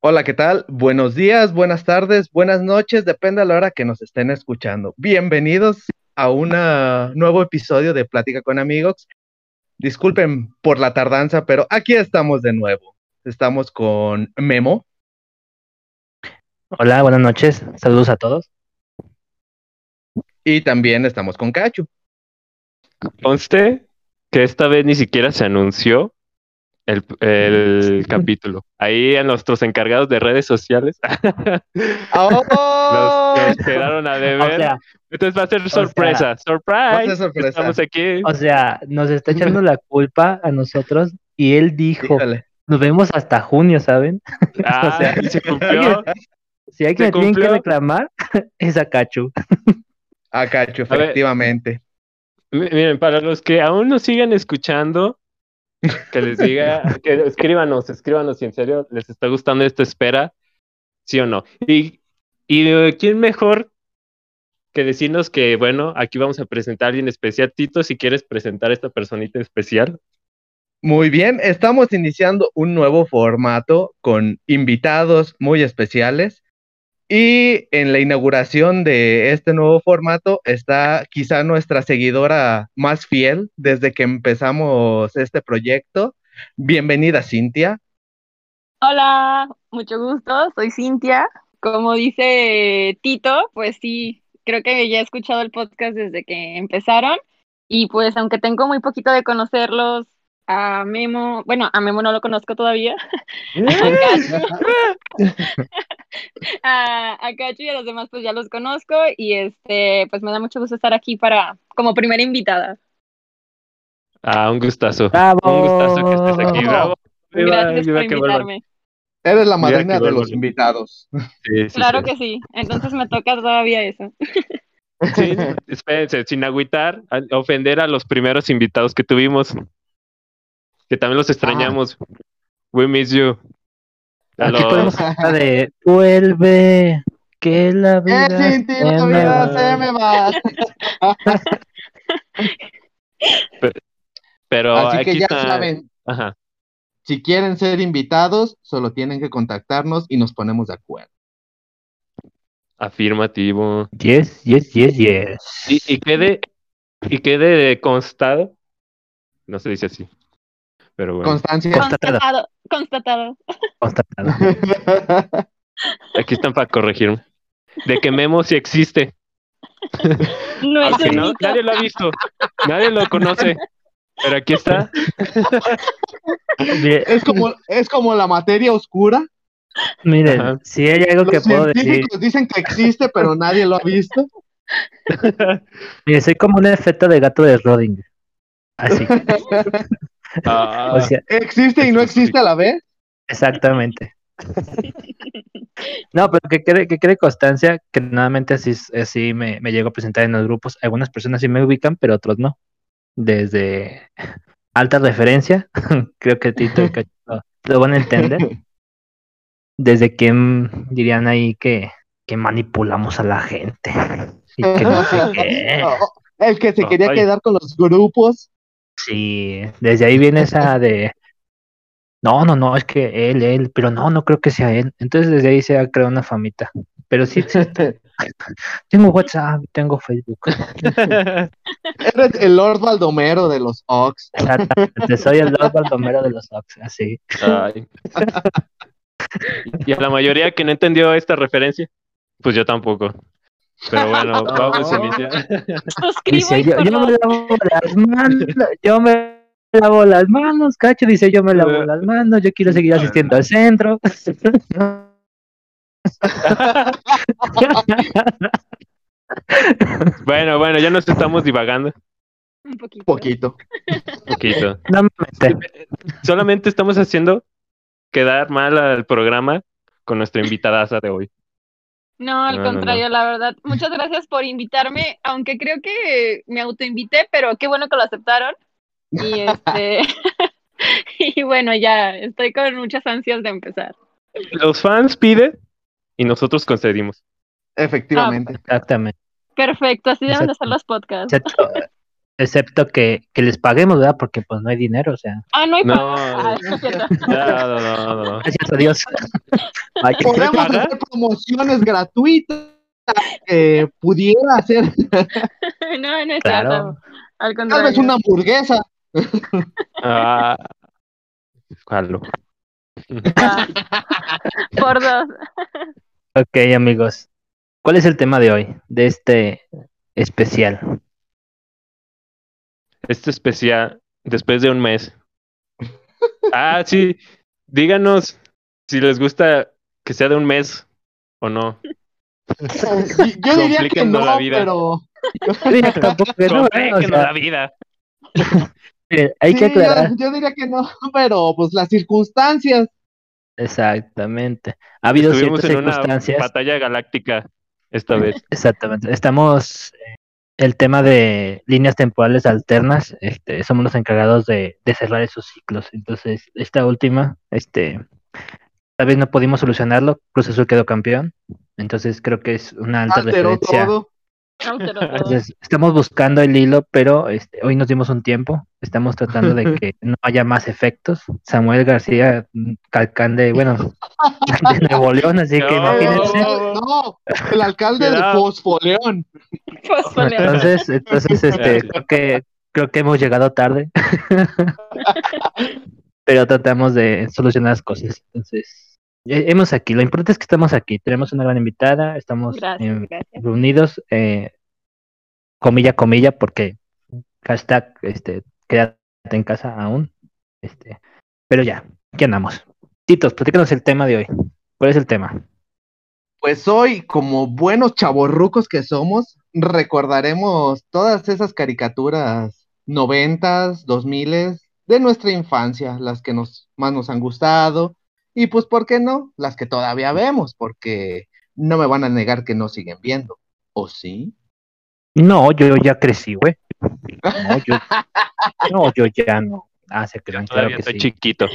Hola, ¿qué tal? Buenos días, buenas tardes, buenas noches, depende a la hora que nos estén escuchando. Bienvenidos a un nuevo episodio de Plática con Amigos. Disculpen por la tardanza, pero aquí estamos de nuevo. Estamos con Memo. Hola, buenas noches. Saludos a todos. Y también estamos con Cachu. Conste que esta vez ni siquiera se anunció el, capítulo. Ahí a nuestros encargados de redes sociales ¡Oh! nos, quedaron a deber. Entonces va a ser sorpresa. Surprise. Estamos aquí. O sea, nos está echando la culpa a nosotros y él dijo, nos vemos hasta junio, ¿saben? Ah, o sea, se cumplió. Si hay que tienen que reclamar, es a Cachu, efectivamente. miren, para los que aún nos siguen escuchando, que les diga, que escríbanos, escríbanos si en serio les está gustando esta espera, sí o no. Y, y eh, quién mejor que decirnos que, bueno, aquí vamos a presentar a alguien especial. Tito, si quieres presentar a esta personita especial. Muy bien, estamos iniciando un nuevo formato con invitados muy especiales. Y en la inauguración de este nuevo formato está quizá nuestra seguidora más fiel desde que empezamos este proyecto. Bienvenida, Cintia. Hola, mucho gusto, soy Cintia. Como dice Tito, pues sí, creo que ya he escuchado el podcast desde que empezaron y pues aunque tengo muy poquito de conocerlos, a Memo, bueno, a Memo no lo conozco todavía, a, a Cacho y a los demás pues ya los conozco y este pues me da mucho gusto estar aquí para como primera invitada. Ah, un gustazo. Un gustazo que estés aquí. Bravo. Gracias por invitarme. Eres la madrina de los invitados. claro que sí. Entonces me toca todavía eso. Sí, espérense, sin agüitar, ofender a los primeros invitados que tuvimos. Que también los extrañamos. We miss you. Aquí podemos hablar de vuelve, que la vida, se, me va. se me va. pero, Así que ya saben. Si quieren ser invitados, solo tienen que contactarnos y nos ponemos de acuerdo. Afirmativo. Yes, yes, yes, yes. Y, y quede, y quede constado. No se dice así. Constancia. Constatado. Constatado. Constatado. Aquí están para corregirme. De que Memo sí existe. No es nadie lo ha visto, nadie lo conoce, pero aquí está. Es como, es como la materia oscura. Miren, si hay algo que puedo decir. dicen que existe, pero nadie lo ha visto. Mire, soy como un efecto de gato de Rodinger. Así. Ah. ¿Existe y no existe a la vez? Exactamente. no, pero que quede, que constancia que nuevamente así, así me, me llego a presentar en los grupos. Algunas personas sí me ubican, pero otros no. Desde alta referencia, creo que Tito y lo van a entender. Desde que mm, dirían ahí que, que manipulamos a la gente. Y que no sé qué. El que se quería quedar con los grupos Sí, desde ahí viene esa de, no, no, no, es que él, él, pero no, no creo que sea él. Entonces desde ahí se ha creado una famita. Pero sí, tengo WhatsApp, tengo Facebook. Eres el Lord Baldomero de los Ox. Exactamente, soy el Lord Baldomero de los Ox, así. Y a la mayoría que no entendió esta referencia, pues yo tampoco. Pero bueno, vamos a iniciar. Dice, yo, yo, me lavo las manos, yo me lavo las manos, cacho, dice yo me lavo las manos, yo quiero seguir asistiendo al centro. bueno, bueno, ya nos estamos divagando. Un poquito. Poquito. Poquito. No me Solamente estamos haciendo quedar mal al programa con nuestra invitada de hoy. No, al contrario, la verdad. Muchas gracias por invitarme, aunque creo que me autoinvité, pero qué bueno que lo aceptaron. Y este y bueno, ya estoy con muchas ansias de empezar. Los fans piden y nosotros concedimos. Efectivamente. Exactamente. Perfecto, así deben de ser los podcasts. excepto que, que les paguemos, ¿verdad? Porque pues no hay dinero, o sea, Ah, no hay No. Ah, no es cierto. No, no, gracias a Dios. Podemos hacer promociones gratuitas que pudiera hacer No, no es Claro. cierto. Al tal vez una hamburguesa. Ah. Ah. Por dos. Ok, amigos. ¿Cuál es el tema de hoy, de este especial? Este especial, después de un mes. Ah, sí. Díganos si les gusta que sea de un mes o no. Yo diría que no, la vida. pero Yo diría que tampoco que no, ¿verdad? O Complíquenos sea, la vida. miren, hay sí, que aclarar. yo, diría que no, pero pues las circunstancias. Exactamente. Ha habido Estuvimos ciertas en una circunstancias. batalla galáctica esta vez. Exactamente. Estamos eh, el tema de líneas temporales alternas, este, somos los encargados de, de cerrar esos ciclos. Entonces, esta última, este, tal vez no pudimos solucionarlo, Cruz Azul quedó campeón. Entonces creo que es una alta Alteró referencia. todo. Entonces, estamos buscando el hilo, pero este, hoy nos dimos un tiempo. Estamos tratando de que no haya más efectos. Samuel García, mm, Calcán de, bueno, de Nuevo León, así que No. imagínense. No, el alcalde de. Fosfoleón. Entonces, entonces este, creo que creo que hemos llegado tarde. Pero tratamos de solucionar las cosas. Entonces, hemos aquí. Lo importante es que estamos aquí. Tenemos una gran invitada. Estamos Gracias, eh, gracias. reunidos, eh, comilla, comilla, porque hashtag, este, quédate en casa aún. Este, pero ya, ya andamos. Titos, platícanos el tema de hoy. ¿Cuál es el tema? Pues hoy, como buenos chavorrucos que somos, recordaremos todas esas caricaturas noventas, dos miles de nuestra infancia, las que nos más nos han gustado, y pues, ¿por qué no? Las que todavía vemos, porque no me van a negar que no siguen viendo. ¿O sí? No, yo ya crecí, güey. No, yo, no, yo ya no. Ah, se crean, claro que estoy sí. chiquito.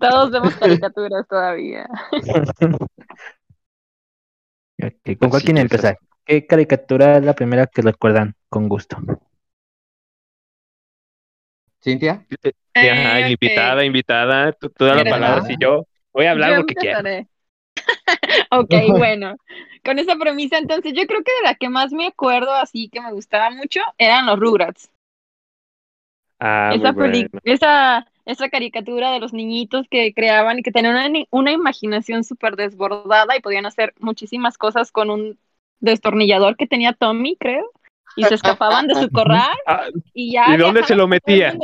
Todos vemos caricaturas todavía. ¿Con cuál Sí, quieren empezar? ¿Qué caricatura es la primera que recuerdan con gusto? ¿Cintia? Ajá, Eh, invitada, invitada, tú, tú da la ¿Quieres palabra. Si yo voy a hablar Yo lo que quiera. empezaré. ok, bueno. Con esa premisa, entonces, yo creo que de la que más me acuerdo, así que me gustaba mucho, eran los Rugrats. Ah, esa, bueno. esa, esa caricatura de los niñitos que creaban y que tenían una, una imaginación súper desbordada y podían hacer muchísimas cosas con un destornillador que tenía Tommy, creo, y se escapaban de su corral Ah, y ya. ¿Y dónde se lo metía?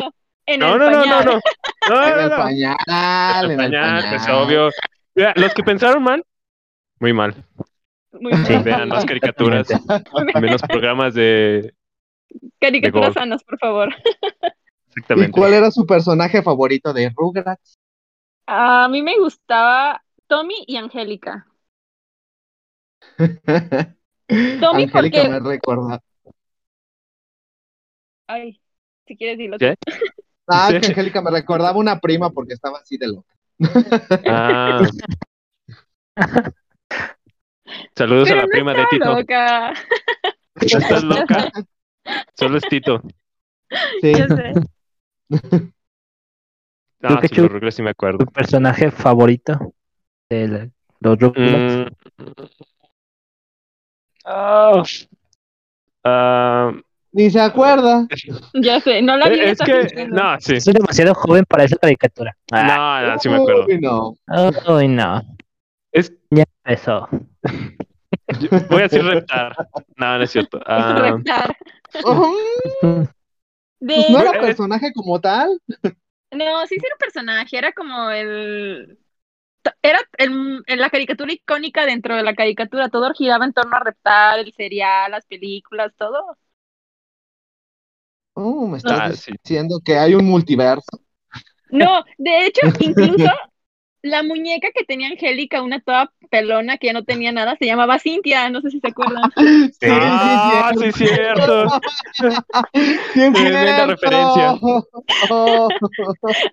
En no, el no, no, no, no. No, En no, el no. pañal, en el Pañal, pues obvio. Mira, los que pensaron mal, muy mal. Muy Sí. mal. Vean más caricaturas, menos programas de. Caricaturas sanas, por favor. ¿Y Exactamente. cuál era su personaje favorito de Rugrats? A mí me gustaba Tommy y Angélica. Tommy, Angélica porque- me recuerda. Ay, si quieres dilo. ¿Qué? Ah, Sí. que Angélica me recordaba una prima porque estaba así de loca. Ah. Saludos Pero a la no prima de Tito. loca. ¿No estás loca? Solo es Tito. Sí. Ya sé. Ah, sí, los Rugrats sí me acuerdo. ¿Tu personaje favorito de la- los Rugrats? Mm. Ah. Ah, Ni se acuerda. Ya sé, no la vi. es está que, no, sí. Soy demasiado joven para esa caricatura. Ah, No, no, sí me acuerdo. Uy, no. Uy, no. Es, Ya empezó. voy a decir reptar. No, no es cierto. Ah, Reptar. Ujú. De... Pues no era Eh, personaje como tal. No, sí, sí era un personaje, era como el... Era el- en la caricatura icónica dentro de la caricatura, todo giraba en torno a Reptar, el serial, las películas, todo. Oh, me estás Ah, sí. diciendo que hay un multiverso. No, de hecho, incluso la muñeca que tenía Angélica, una toda pelona que ya no tenía nada, se llamaba Cintia, no sé si se acuerdan. Sí, Ah, sí, es cierto. Sí, es Tremenda cierto. referencia.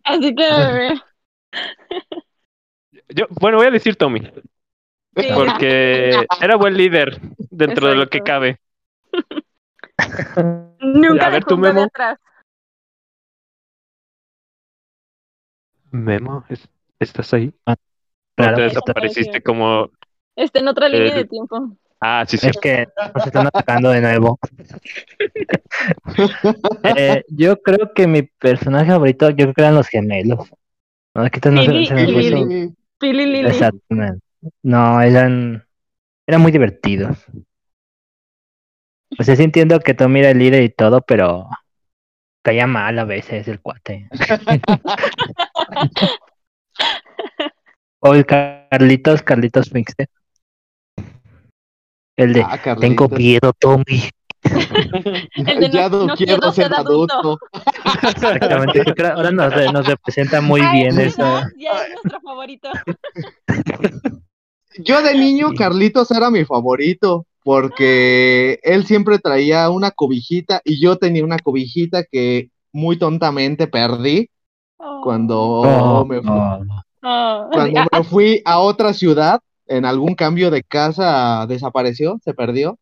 Así que... Yo, bueno, voy a decir Tommy, sí. porque era buen líder dentro de lo que cabe. Nunca A ver, tú, Memo. atrás. Memo, ¿es- ¿estás ahí? Claro ¿O te que desapareciste como... Está en otra línea Eh, de tiempo. Ah, sí, sí. Es que nos están atacando de nuevo. Eh, yo creo que mi personaje favorito, yo creo que eran los gemelos. No, se- se Lili. Pili Lili. Exactamente. No, eran, eran muy divertidos. O sea, sí entiendo que Tommy era el líder y todo, pero caía mal a veces el cuate. o el Carlitos, Carlitos Finster. El de, Ah, tengo miedo, Tommy. El de ya no, quiero ser adulto. Exactamente, creo que ahora nos, nos representa muy Ay, bien sí, eso. Ya es nuestro favorito. Yo de niño, Carlitos era mi favorito, porque él siempre traía una cobijita y yo tenía una cobijita que muy tontamente perdí cuando Oh, me fu- oh. Oh, cuando me fui a otra ciudad, en algún cambio de casa desapareció, se perdió.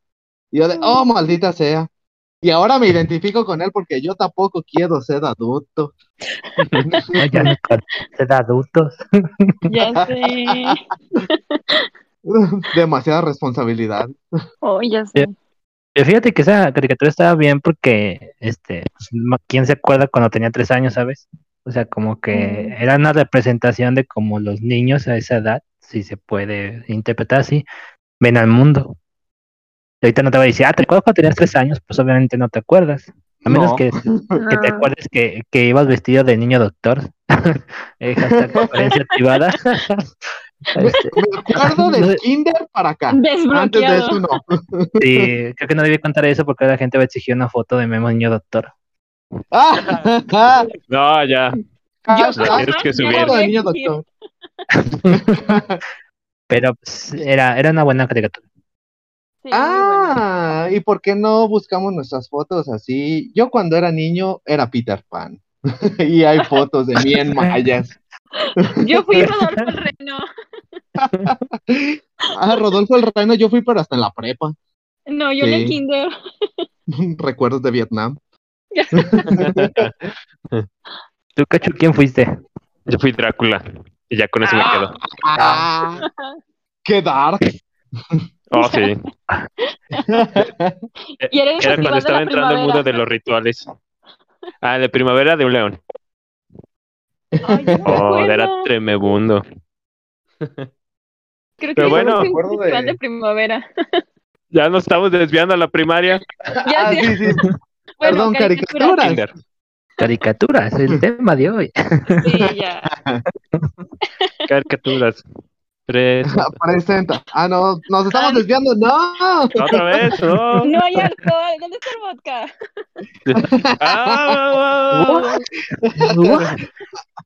Y yo de, oh, maldita sea. Y ahora me identifico con él porque yo tampoco quiero ser adulto. Ser adultos. ya sé. Demasiada responsabilidad. Oh, ya sé. Eh, Fíjate que esa caricatura estaba bien porque, este, pues, ¿quién se acuerda cuando tenía tres años, sabes? O sea, como que Mm. era una representación de cómo los niños a esa edad, si se puede interpretar así, ven al mundo. Y ahorita no te voy a decir, ah, ¿te acuerdas cuando tenías tres años? Pues obviamente no te acuerdas. A menos No. que, que te acuerdes que, que ibas vestido de niño doctor. Eh, hashtag conferencia privada. Este, Me acuerdo No del kinder para acá. Antes de eso no. sí, creo que no debí contar eso porque la gente va a exigir una foto de Memo niño doctor. Ah, No, ya. Yo hashtag La tienes que subir. de niño doctor. Pero pues, era, era una buena caricatura. Sí, muy bueno. Ah, ¿y por qué no buscamos nuestras fotos así? Yo cuando era niño era Peter Pan. y hay fotos de mí en mallas. Yo fui Rodolfo el Reno. Ah, Rodolfo el Reno, yo fui, pero hasta en la prepa. No, yo en el Sí. kinder. Recuerdos de Vietnam. ¿Tú, Cacho, quién fuiste? Yo fui Drácula. Y ya con eso me quedo. Ah, ¡Qué dark! Oh, sí. Y era el Era cuando de estaba entrando el mundo de los rituales. Ah, de primavera de un león. Ay, no Oh, era tremebundo. Creo Pero que bueno. fue Me un festival de- de primavera. Ya nos estamos desviando a la primaria. Ya Ah, sí, sí. Bueno, Perdón, caricatura. caricaturas. Caricaturas, el tema de hoy. Sí, ya. Caricaturas. Tres. Presenta. Ah, no, nos estamos Ah. desviando. ¡No! Otra vez, ¿no? No hay alcohol. ¿Dónde está el vodka? Ah,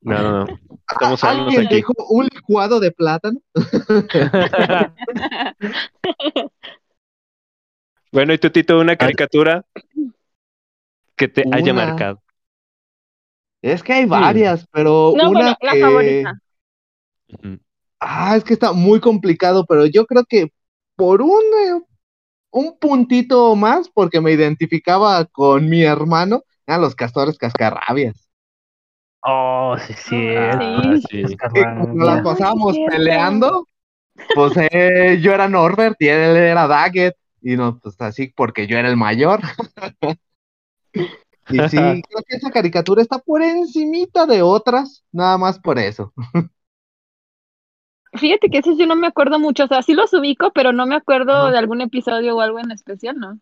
no, no, no. Estamos solos ¿Alguien aquí. dijo un licuado de plátano? Bueno, y tú, Tito, una caricatura que te haya marcado. Es que hay varias, pero No, una bueno, la que... favorita. Ujú. Ah, es que está muy complicado, pero yo creo que por un, eh, un puntito más, porque me identificaba con mi hermano, eran los castores cascarrabias. Oh, sí, sí. Ah, sí. Y cuando las Ay, pasábamos sí, peleando, pues eh, yo era Norbert y él era Daggett, y no, pues así porque yo era el mayor. Y sí, creo que esa caricatura está por encimita de otras, nada más por eso. Fíjate que ese sí no me acuerdo mucho. O sea, sí los ubico, pero no me acuerdo Ajá. de algún episodio o algo en especial, ¿no?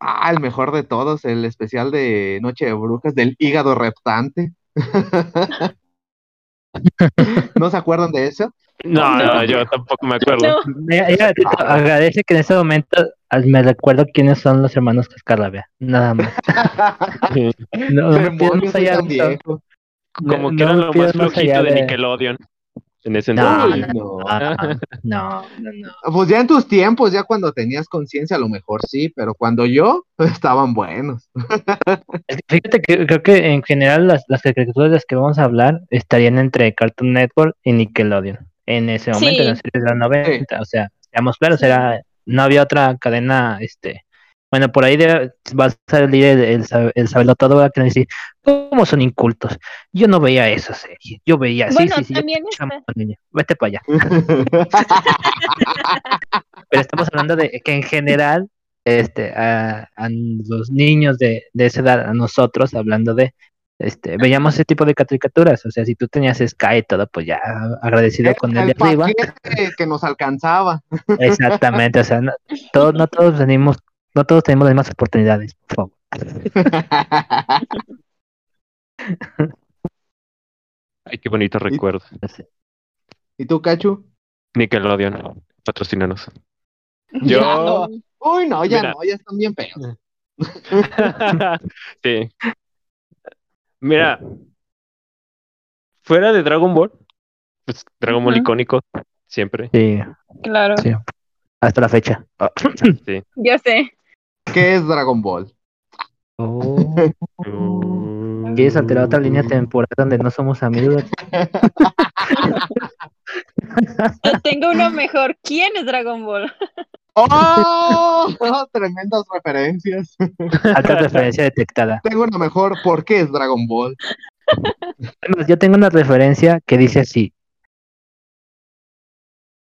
Ah, el mejor de todos, el especial de Noche de Brujas del hígado reptante. ¿No se acuerdan de eso? No, No. no, yo tampoco me acuerdo. No. Mira, mira, Tito, agradece que en ese momento ah, me recuerdo quiénes son los hermanos Cascarrabia. Nada más. No, no viejo. Como No, que eran no lo más flojito de- Nickelodeon. En ese No, entonces. No, no. no, no, no. Pues ya en tus tiempos, ya cuando tenías conciencia, a lo mejor sí, pero cuando yo, estaban buenos. Es que Fíjate que creo que en general las, las caricaturas de las que vamos a hablar estarían entre Cartoon Network y Nickelodeon. En ese momento, Sí. en las series de los 90. O sea, seamos claros, Sí. era, no había otra cadena este Bueno, por ahí de- va a salir el, el, el sabelotado va a querer decir, ¿cómo son incultos? Yo no veía esa serie. Yo veía, sí, Bueno, sí, sí, también niño. Vete para allá. Pero estamos hablando de que en general, este, a, a los niños de, de esa edad, a nosotros, hablando de, este, veíamos ese tipo de caricaturas. O sea, si tú tenías Sky y todo, pues ya agradecido con el de el arriba. paquete que nos alcanzaba. Exactamente, o sea, no todos, no todos venimos, no todos tenemos las mismas oportunidades, por favor. Ay, qué bonito recuerdo. ¿Y tú, Cachu? Nickelodeon, patrocínanos. Ya, Yo- no. Uy, no, ya Mira. no, ya están bien feos. sí. Mira, fuera de Dragon Ball, pues Dragon Ball icónico, siempre. Sí, Claro, sí, hasta la fecha. Sí. yo sé. ¿Qué es Dragon Ball? Oh, Mm. ¿Quieres alterar otra línea temporal donde no somos amigos? Yo tengo uno mejor. ¿Quién es Dragon Ball? ¡Oh! Tremendas referencias. Alta referencia detectada. Tengo una mejor. ¿Por qué es Dragon Ball? Además, Yo tengo una referencia que dice así.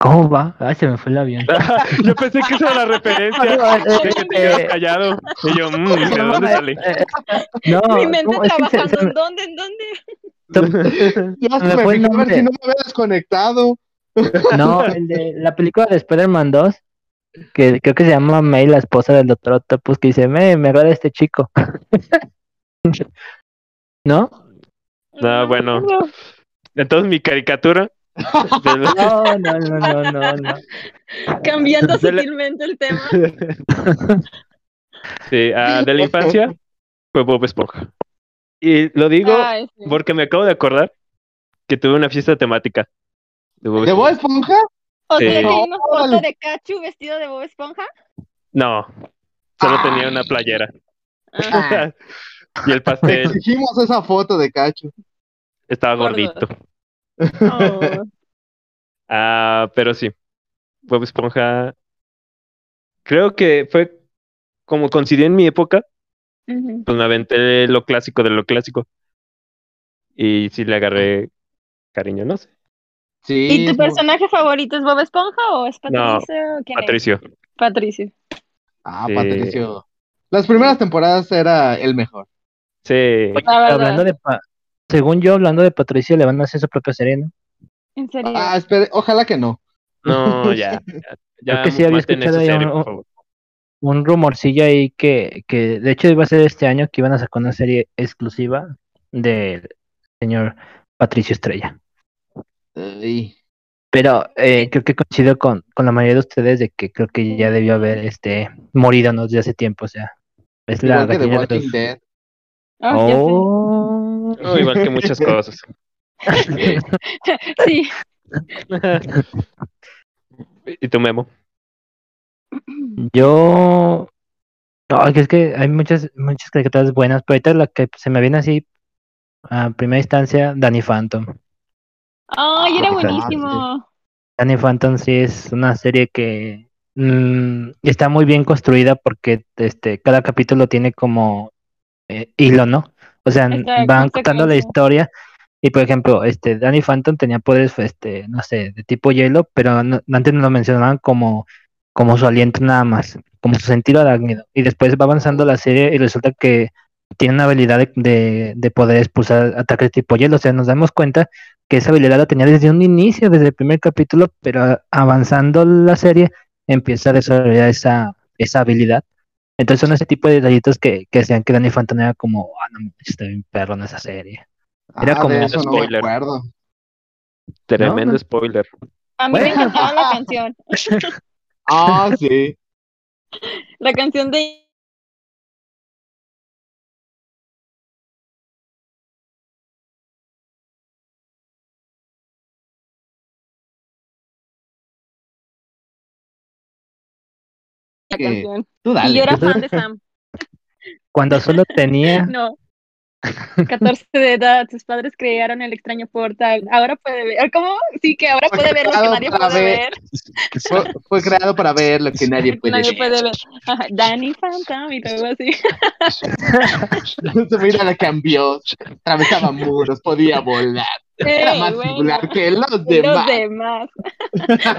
¿Cómo va? Ay, se me fue el avión. Yo pensé que esa era la referencia. de que te quedas callado. Y yo, mm, ¿de dónde sale? No, Mi mente trabajando. se me- ¿En dónde? ¿En dónde? Ya Me se me fue el fijó a ver si no me había desconectado. No, el de la película de Spider-Man 2, que creo que se llama May, la esposa del Doctor Octopus, que dice, me, me agrada este chico. ¿No? No, bueno. Entonces mi caricatura. La- No, no, no, no, no, no. Cambiando De la- sutilmente el tema. Sí, ah, de la infancia fue Bob Esponja. Y lo digo Ay, sí. porque me acabo de acordar que tuve una fiesta temática. De Bob ¿De Bob Esponja. O sea, Sí. ¿hay una foto de Cachu vestido de Bob Esponja? No, solo Ah. tenía una playera. Ah, y el pastel Exigimos esa foto de Cacho. estaba Gordo. gordito. Oh. Ah, pero sí, Bob Esponja. Creo que fue como coincidió en mi época, pues me aventé lo clásico de lo clásico. Y sí le agarré cariño, no sé. Sí. ¿Y tu muy- personaje favorito es Bob Esponja o es Patricio? o quién es? Patricio. Patricio. Ah, Sí. Patricio. Las primeras temporadas era el mejor. Sí. Hablando de, Pa- según yo, hablando de Patricia, le van a hacer su propia serie, ¿no? En serio. Ah, espere, ojalá que no. No, ya. Ya, ya que sí había escuchado serie, un- por favor. Un rumorcillo ahí que, que de hecho iba a ser este año que iban a sacar una serie exclusiva del señor Patricio Estrella. Ay, Pero eh, creo que coincido con, con la mayoría de ustedes de que creo que ya debió haber este morido ¿no? desde hace tiempo. O sea, es la que de Walking los- Dead. Ah, ya sé. Oh. No, igual que muchas cosas. Sí. ¿Y tu memo? Yo. No, es que hay muchas, muchas caricaturas buenas, pero ahorita la que se me viene así a primera instancia, Danny Phantom. Ay, era Ah, buenísimo. Danny Phantom sí es una serie que mm, está muy bien construida porque este cada capítulo tiene como eh, hilo, ¿no? O sea, van contando la historia y por ejemplo, este Danny Phantom tenía poderes este, no sé, de tipo hielo, pero no- antes no lo mencionaban como como su aliento nada más, como su sentido arácnido. Y después va avanzando la serie y resulta que tiene una habilidad de, de, de poder expulsar ataques tipo hielo. O sea, nos damos cuenta que esa habilidad la tenía desde un inicio, desde el primer capítulo, pero avanzando la serie empieza a desarrollar esa, esa habilidad. Entonces son ese tipo de detallitos que, que hacían que Danny Phantom era como, ah, no, está bien perro en esa serie. Era Ah, como de un eso no me spoiler. acuerdo. Tremendo no. spoiler. A mí me encantaba la canción. Ah, sí. La canción de la Que- canción. Tú Y yo era fan de Sam. Cuando solo tenía No. 14 de edad, sus padres crearon el extraño portal. Ahora puede ver, ¿cómo? Sí, que ahora Fue puede ver lo que nadie puede ver. ver. Fue, fue creado para ver lo que nadie puede Nadie ver. puede ver. Ajá, Danny Phantom y todo así. Su vida la cambió. Atravesaba muros, podía volar. Era más bueno, singular que los y los demás. demás.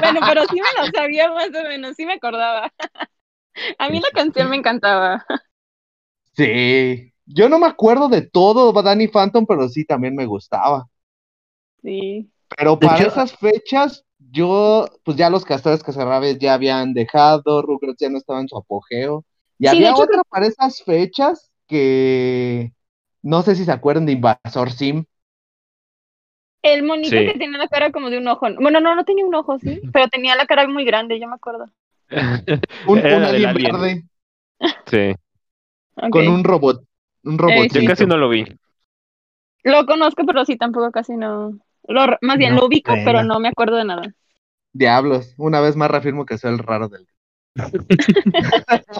bueno, pero sí me lo sabía más o menos, sí me acordaba. A mí la canción me encantaba. Sí. Yo no me acuerdo de todo Danny Phantom, pero sí también me gustaba. Sí. Pero para hecho- esas fechas, yo, pues ya los castores casarrabes ya habían dejado, Rugrats ya no estaba en su apogeo. Y Sí, de había hecho, otra para esas fechas que no sé si se acuerdan de Invasor Sim. El monito Sí. que tenía la cara como de un ojo. Bueno, no, no tenía un ojo, sí, pero tenía la cara muy grande, yo me acuerdo. Un, Era un la del alien alien. verde Sí, con un robot. Un robotcito. yo casi no lo vi. Lo conozco, pero sí, tampoco casi no. Lo, más bien, No, lo ubico, pena. pero no me acuerdo de nada. Diablos. Una vez más reafirmo que soy el raro del.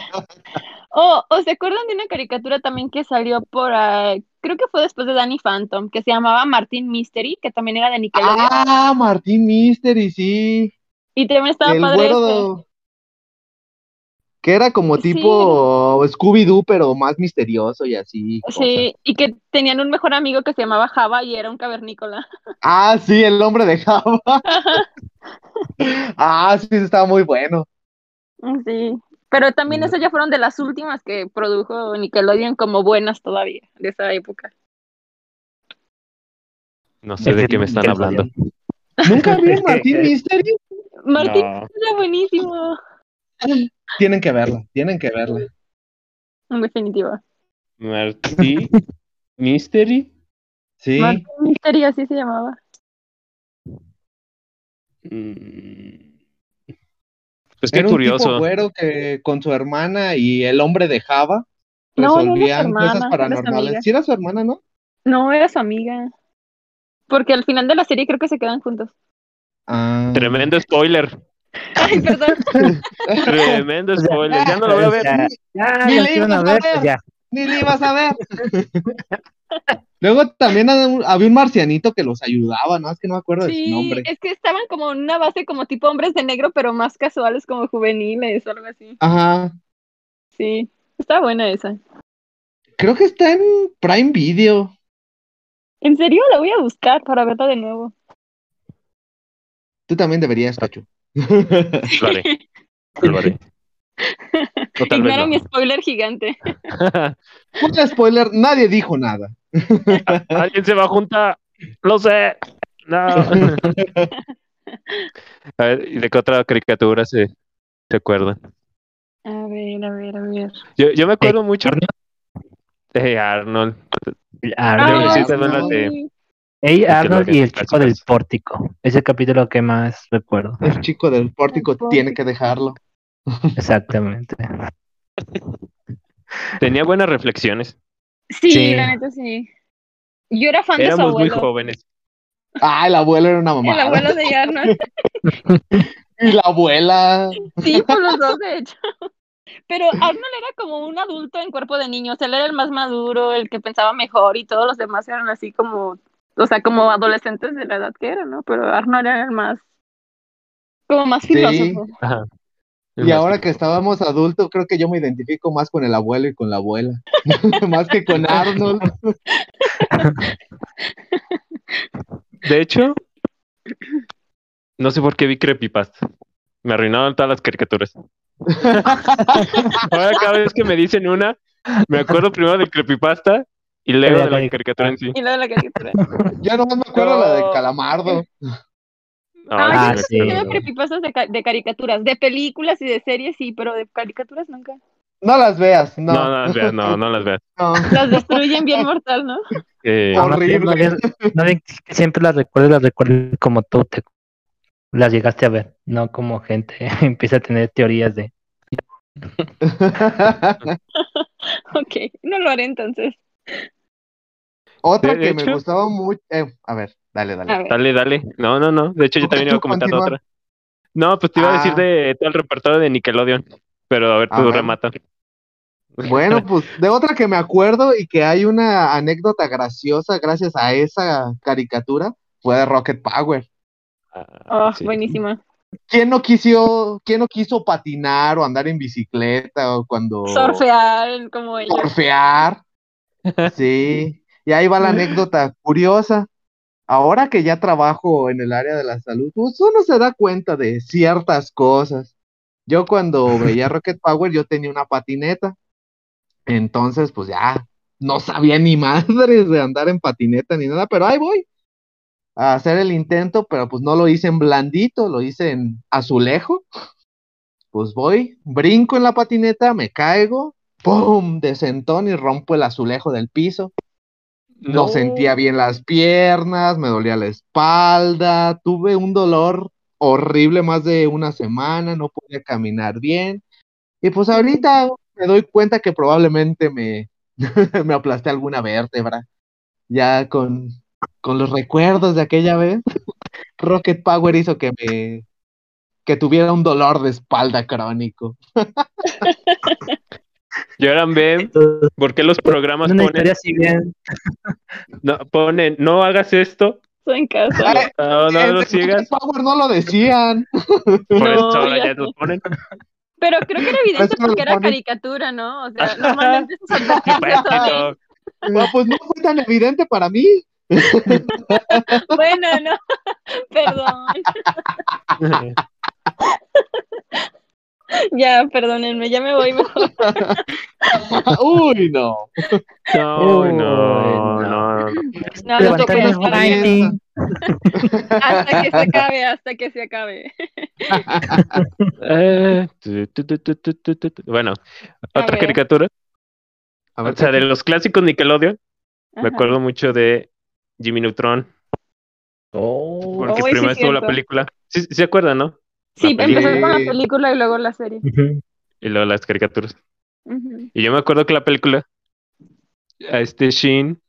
Oh, ¿o se acuerdan de una caricatura también que salió por ahí? Creo que fue después de Danny Phantom, que se llamaba Martin Mystery, que también era de Nickelodeon. Ah, Martín Mystery, sí. y también estaba El padre güero. Que era como Sí. tipo Scooby-Doo, pero más misterioso y así. cosas. Sí, y que tenían un mejor amigo que se llamaba Java y era un cavernícola. Ah, sí, el hombre de Java. Ah, sí, estaba muy bueno. Sí, pero también esas ya fueron de las últimas que produjo Nickelodeon como buenas todavía, de esa época. No sé de qué me están hablando. ¿Nunca que, Martín Mystery? Martín No. era buenísimo, Tienen que verla, tienen que verla. en definitiva. Martí Mystery. Sí, Martín Mystery así se llamaba. Mm. Pues qué era un tipo curioso. güero que con su hermana y el hombre de Java No, no era su resolvían hermana, cosas era su paranormales. Sí era su hermana, ¿no? No, era su amiga. Porque al final de la serie creo que se quedan juntos. Ah. Tremendo spoiler. Ay, perdón. Tremendo spoiler. Ya no lo voy a ver. Ya, ya, Ni ya le ibas a ver, ver. pues ya. Ni le ibas a ver. Luego también había un- marcianito que los ayudaba, ¿no? Es que no me acuerdo de su Sí, nombre. es que estaban como en una base como tipo hombres de negro, pero más casuales como juveniles o algo así. Ajá. Sí, está buena esa. Creo que está en Prime Video. En serio, la voy a buscar para verla de nuevo. Tú también deberías, Cacho. Lo haré. Lo haré. Ignora no. mi spoiler gigante. Un spoiler, nadie dijo nada. Alguien se va a juntar. Lo sé. No. A ver, ¿y de qué otra caricatura se, se acuerdan? A ver, a ver, a ver. Yo, yo me acuerdo mucho Arnold. de Arnold. Arnold. sí, Ah, también las de- sí. Ey, Arnold y el chico del pórtico. Ese capítulo que más recuerdo. El chico del pórtico pórtico. tiene que dejarlo. Exactamente. Tenía buenas reflexiones. Sí, Sí. la neta sí. Yo era fan de su Éramos muy abuelo. jóvenes. Ah, el abuelo era una El mamada. abuelo de Arnold. Y la abuela. Sí, por los dos, de hecho. Pero Arnold era como un adulto en cuerpo de niño. O sea, él era el más maduro, el que pensaba mejor, y todos los demás eran así como, o sea, como adolescentes de la edad que eran, ¿no? Pero Arnold era el más, como más Sí. filósofo. Ajá. Y ahora que estábamos adultos, creo que yo me identifico más con el abuelo y con la abuela. más que con Arnold. De hecho, no sé por qué vi Creepypasta. Me arruinaron todas las caricaturas. Ahora cada vez que me dicen una, me acuerdo primero del Creepypasta y luego de la caricatura en sí. Y luego la caricatura. Ya nomás me acuerdo la de Calamardo. No, Ah, sí, Yo tengo creepypastas de, ca- de caricaturas, de películas y de series sí, pero de caricaturas nunca. No las veas, no. No, no las veas, no, no las veas. no. Las destruyen bien mortal, ¿no? Eh, No, Horrible. no, bien- no bien que siempre las recuerdo, las recuerdo como tú te las llegaste a ver, no como gente empieza a tener teorías de Ok, no lo haré entonces. Otra De- de que me hecho- gustaba mucho. eh, a ver, dale, dale. A ver. dale, dale. No, no, no. De hecho, yo también iba a comentar continúa. otra. No, pues te iba a decir Ah. de todo el repertorio de Nickelodeon. Pero a ver, A tú ver. remata. Bueno, pues de otra que me acuerdo y que hay una anécdota graciosa gracias a esa caricatura fue de Rocket Power. Oh, sí. buenísima. ¿Quién no quiso, quién no quiso patinar o andar en bicicleta o cuando Surfear como ella. surfear? Sí, y ahí va la anécdota curiosa. Ahora que ya trabajo en el área de la salud, pues uno se da cuenta de ciertas cosas. Yo cuando veía Rocket Power, yo tenía una patineta. Entonces, pues ya no sabía ni madres de andar en patineta ni nada, pero ahí voy a hacer el intento, pero pues no lo hice en blandito, lo hice en azulejo. Pues voy, brinco en la patineta, me caigo, ¡pum! de sentón y rompo el azulejo del piso. No sentía bien las piernas, me dolía la espalda, tuve un dolor horrible más de una semana, no podía caminar bien. Y pues ahorita me doy cuenta que probablemente me, me aplasté alguna vértebra. Ya con, con los recuerdos de aquella vez, Rocket Power hizo que me que tuviera un dolor de espalda crónico. Y ahora ven Entonces, por qué los programas una ponen, historia así bien. no, ponen, no hagas esto, Estoy en casa. Ay, no, no En lo sigas, Power no lo decían. por No, eso ahora ya lo ponen. Pero creo que era evidente porque era caricatura, ¿no? O sea, normalmente advertencias son- Pepito. No, pues no fue tan evidente para mí. Bueno, no. Perdón. Ya, perdónenme, ya me voy mejor. Uy, no. No, Uy, no, no, no. No, no toques para. Hasta que se acabe, hasta que se acabe. Eh, bueno, otra caricatura. O sea, de los clásicos Nickelodeon, me acuerdo mucho de Jimmy Neutron. Porque primero estuvo la película. Se acuerdan, ¿no? Sí, La empezó película. con la película y luego la serie. Y luego las caricaturas. Y yo me acuerdo que la película, a este Shin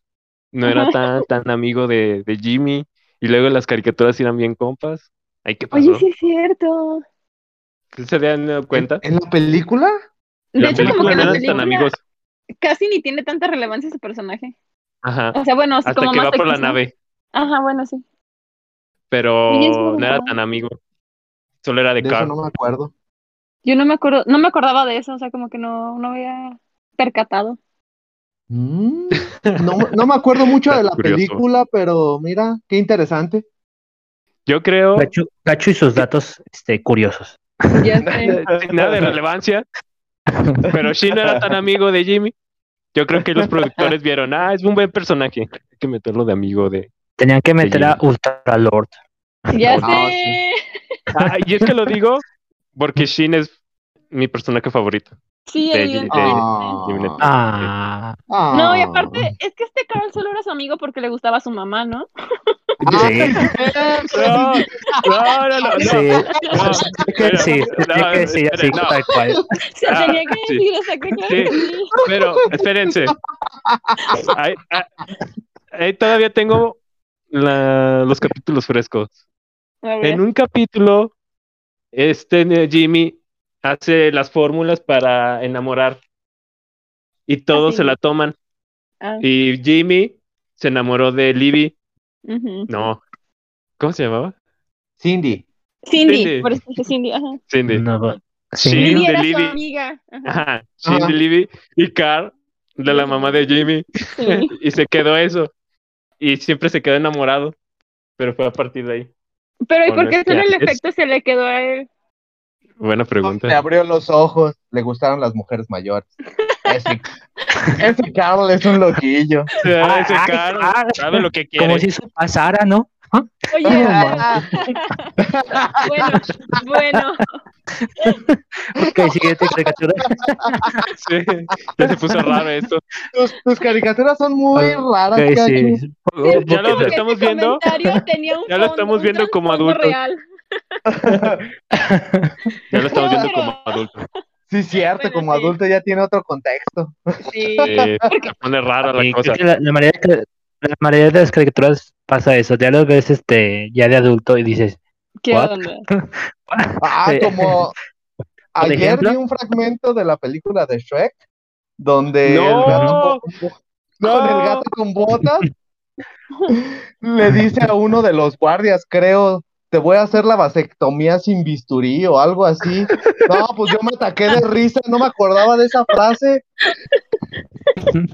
no era tan, tan amigo de, de Jimmy, y luego las caricaturas eran bien compas. Ay, ¿qué pasó? Oye, sí es cierto. ¿Sí ¿Se habían dado cuenta? ¿En la película? De la hecho, como película que en no la eran tan película amigos. casi ni tiene tanta relevancia ese personaje. Ajá. O sea, bueno, Hasta como que más va por la nave, Ajá, bueno, sí. pero no era tan amigo. Solo era de De eso no me acuerdo. Yo no me acuerdo, no me acordaba de eso, o sea, como que no, no había percatado. Mm, No, no me acuerdo mucho de la curioso. película, pero mira, qué interesante. Yo creo, Gacho y sus datos este, curiosos. Ya sé. nada de relevancia, pero Shin no era tan amigo de Jimmy. Yo creo que los productores vieron, ah, es un buen personaje, hay que meterlo de amigo de... Tenían que meter a. Ultra Lord. Ya Ah, sé. Ah, y es que lo digo porque Shin es mi personaje favorito. Sí, de- evidentemente. Ah. Ah, Ah. No, y aparte, es que este Carl solo era su amigo porque le gustaba a su mamá, ¿no? Ah, sí. No, no, no, no, no. Sí, No, que sí, tenía que decir así, no. tal cual. Se Ah, tenía que sí. decir, o sea, que claro Sí. que sí. Pero, espérense. Ahí- ah, ahí todavía tengo la- los capítulos frescos. En un capítulo, este eh, Jimmy hace las fórmulas para enamorar y todos sí. se la toman. Ah, Y Jimmy se enamoró de Libby. No. ¿Cómo se llamaba? Cindy. Cindy, Cindy. por eso dije Cindy, ajá. Cindy. No. Libby de era su Libby. amiga. Ajá. Ajá. Cindy, Ajá. Libby y Carl, de la mamá de Jimmy. Sí. y se quedó eso. Y siempre se quedó enamorado. Pero fue a partir de ahí. Pero ¿y por qué solo el es- efecto se le quedó a él? Buena Le pregunta. abrió los ojos, le gustaron las mujeres mayores. Ese, ese Carl es un loquillo. Ah, ese Ah, Carl ah, sabe lo que quiere. Como si eso pasara, ¿no? Oye, No, ah, bueno, bueno. Ok, siguiente caricatura. Sí, ya se puso raro esto. Tus, tus caricaturas son muy raras, Ok, Cacho. sí. Ya lo estamos viendo. tenía un Ya lo estamos viendo como adultos. real. Ya lo estamos viendo como adulto. Sí, cierto, Bueno, como sí. adulto ya tiene otro contexto. Sí. Eh, se pone rara la cosa. la, la mayoría, de- la mayoría de las caricaturas pasa eso. Ya los ves este, ya de adulto y dices, ¿Qué What? onda? Ah, como ayer ejemplo? vi un fragmento de la película de Shrek donde No. el gato con, no, el gato con botas le dice a uno de los guardias, creo, te voy a hacer la vasectomía sin bisturí o algo así. No, pues yo me ataqué de risa, no me acordaba de esa frase.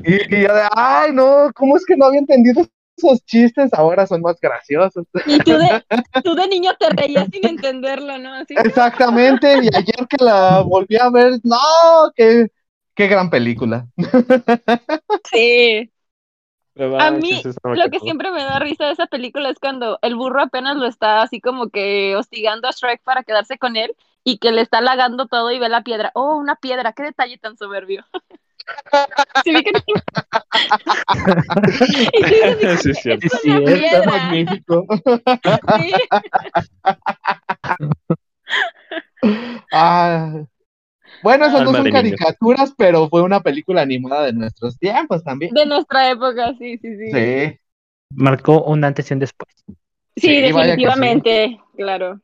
Y, y yo de, ay, no, ¿cómo es que no había entendido esos chistes? Ahora son más graciosos. Y tú de, tú de niño te reías sin entenderlo, ¿no? Así, Exactamente, y ayer que la volví a ver, no, qué, qué gran película. sí. A mí, lo que siempre me da risa de esa película es cuando el burro apenas lo está así como que hostigando a Shrek para quedarse con él y que le está halagando todo y ve la piedra. Oh, una piedra, qué detalle tan soberbio. Que- Y dices, Sí, es cierto. Sí, es magnífico. Sí. Ah, bueno, esas no son caricaturas, pero fue una película animada de nuestros tiempos también. De nuestra época, sí, sí, sí. Sí, Marcó un antes y un después. Sí, sí. definitivamente, claro.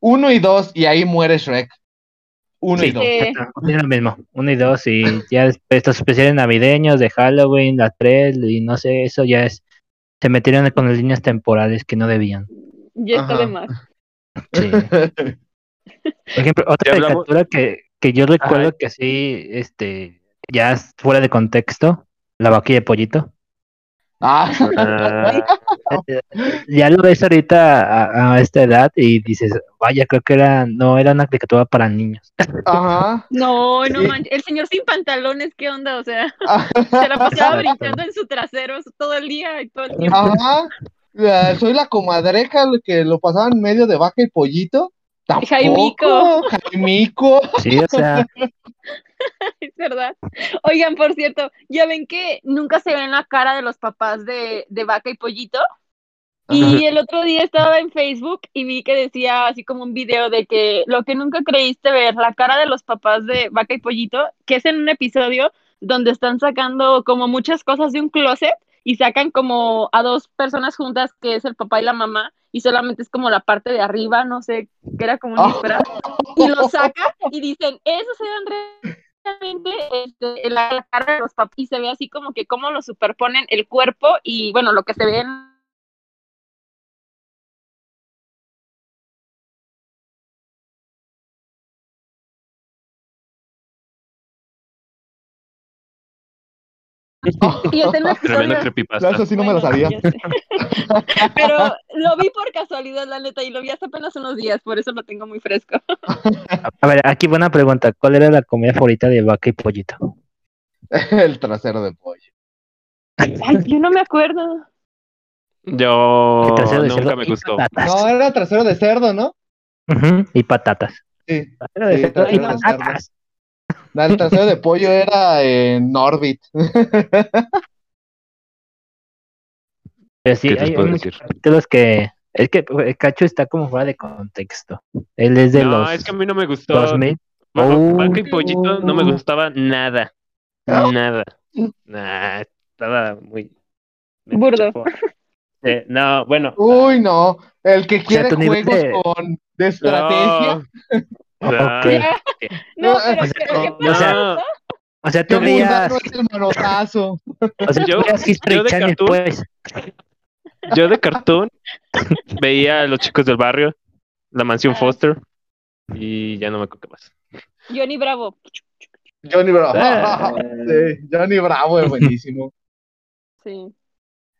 uno y dos, y ahí muere Shrek. Uno y Sí. dos. Es lo mismo, uno y dos, y ya después estos especiales navideños de Halloween, la 3, y no sé, eso ya es. Se metieron con las líneas temporales que no debían. Ya está de más. Sí. Por ejemplo, otra caricatura que, que yo recuerdo Ajá. que sí, este, ya es fuera de contexto, la vaquilla de pollito. Ah, Ya lo ves ahorita a, a esta edad y dices, vaya, creo que era, no era una caricatura para niños. ajá. No, no Sí. manches. El señor sin pantalones, ¿qué onda? O sea, se la pasaba brincando en su trasero todo el día y todo el tiempo. Ajá. Soy la comadreja que lo pasaba en medio de vaca y pollito. Tampoco. Jaimico. Jaimico. Sí, o sea, Es verdad. Oigan, por cierto, ya ven que nunca se ven la cara de los papás de, de vaca y pollito. Y el otro día estaba en Facebook y vi que decía así como un video de que lo que nunca creíste ver, la cara de los papás de vaca y pollito, que es en un episodio donde están sacando como muchas cosas de un closet y sacan como a dos personas juntas, que es el papá y la mamá, y solamente es como la parte de arriba, no sé, que era como un Oh. disfraz, y lo sacan y dicen, esos eran realmente este, la, de los papás, y se ve así como que cómo lo superponen el cuerpo y bueno, lo que se ve en Y es Tremendo episodio. creepypasta. Eso sí no me lo sabía. Pero lo vi por casualidad, la neta, y lo vi hace apenas unos días, por eso lo tengo muy fresco. a ver, aquí buena pregunta, ¿cuál era la comida favorita de vaca y pollito? El trasero de pollo. Ay, yo no me acuerdo. Yo El trasero de nunca cerdo me y gustó. patatas. No, era trasero de cerdo, ¿no? Ujú, y patatas. Sí. Trasero de Sí, cerdo y trasero de cerdo. patatas. No, el trasero de pollo era en Orbit. Pero sí, ¿Qué te hay, hay puedo muchos decir? capítulos que es que el Cacho está como fuera de contexto. Él es de No, los es que a mí no me gustó. 2000. Bueno, Oh. Y pollito no me gustaba nada. Nada. Nah, estaba muy. Burdo. Eh, no, bueno. Uy, no. El que quiere juegos de- con de estrategia. No. Ok. Ah, No, No, pero o sea, ¿qué, no, o sea? O sea, tú veías, o sea, Yo- tú veías History yo de cartoon- pues. Yo de cartoon veía a los chicos del barrio, la mansión Ah. Foster, y ya no me acuerdo qué más. Johnny Bravo. Johnny Bravo. Ah. Sí, Johnny Bravo es buenísimo. Sí.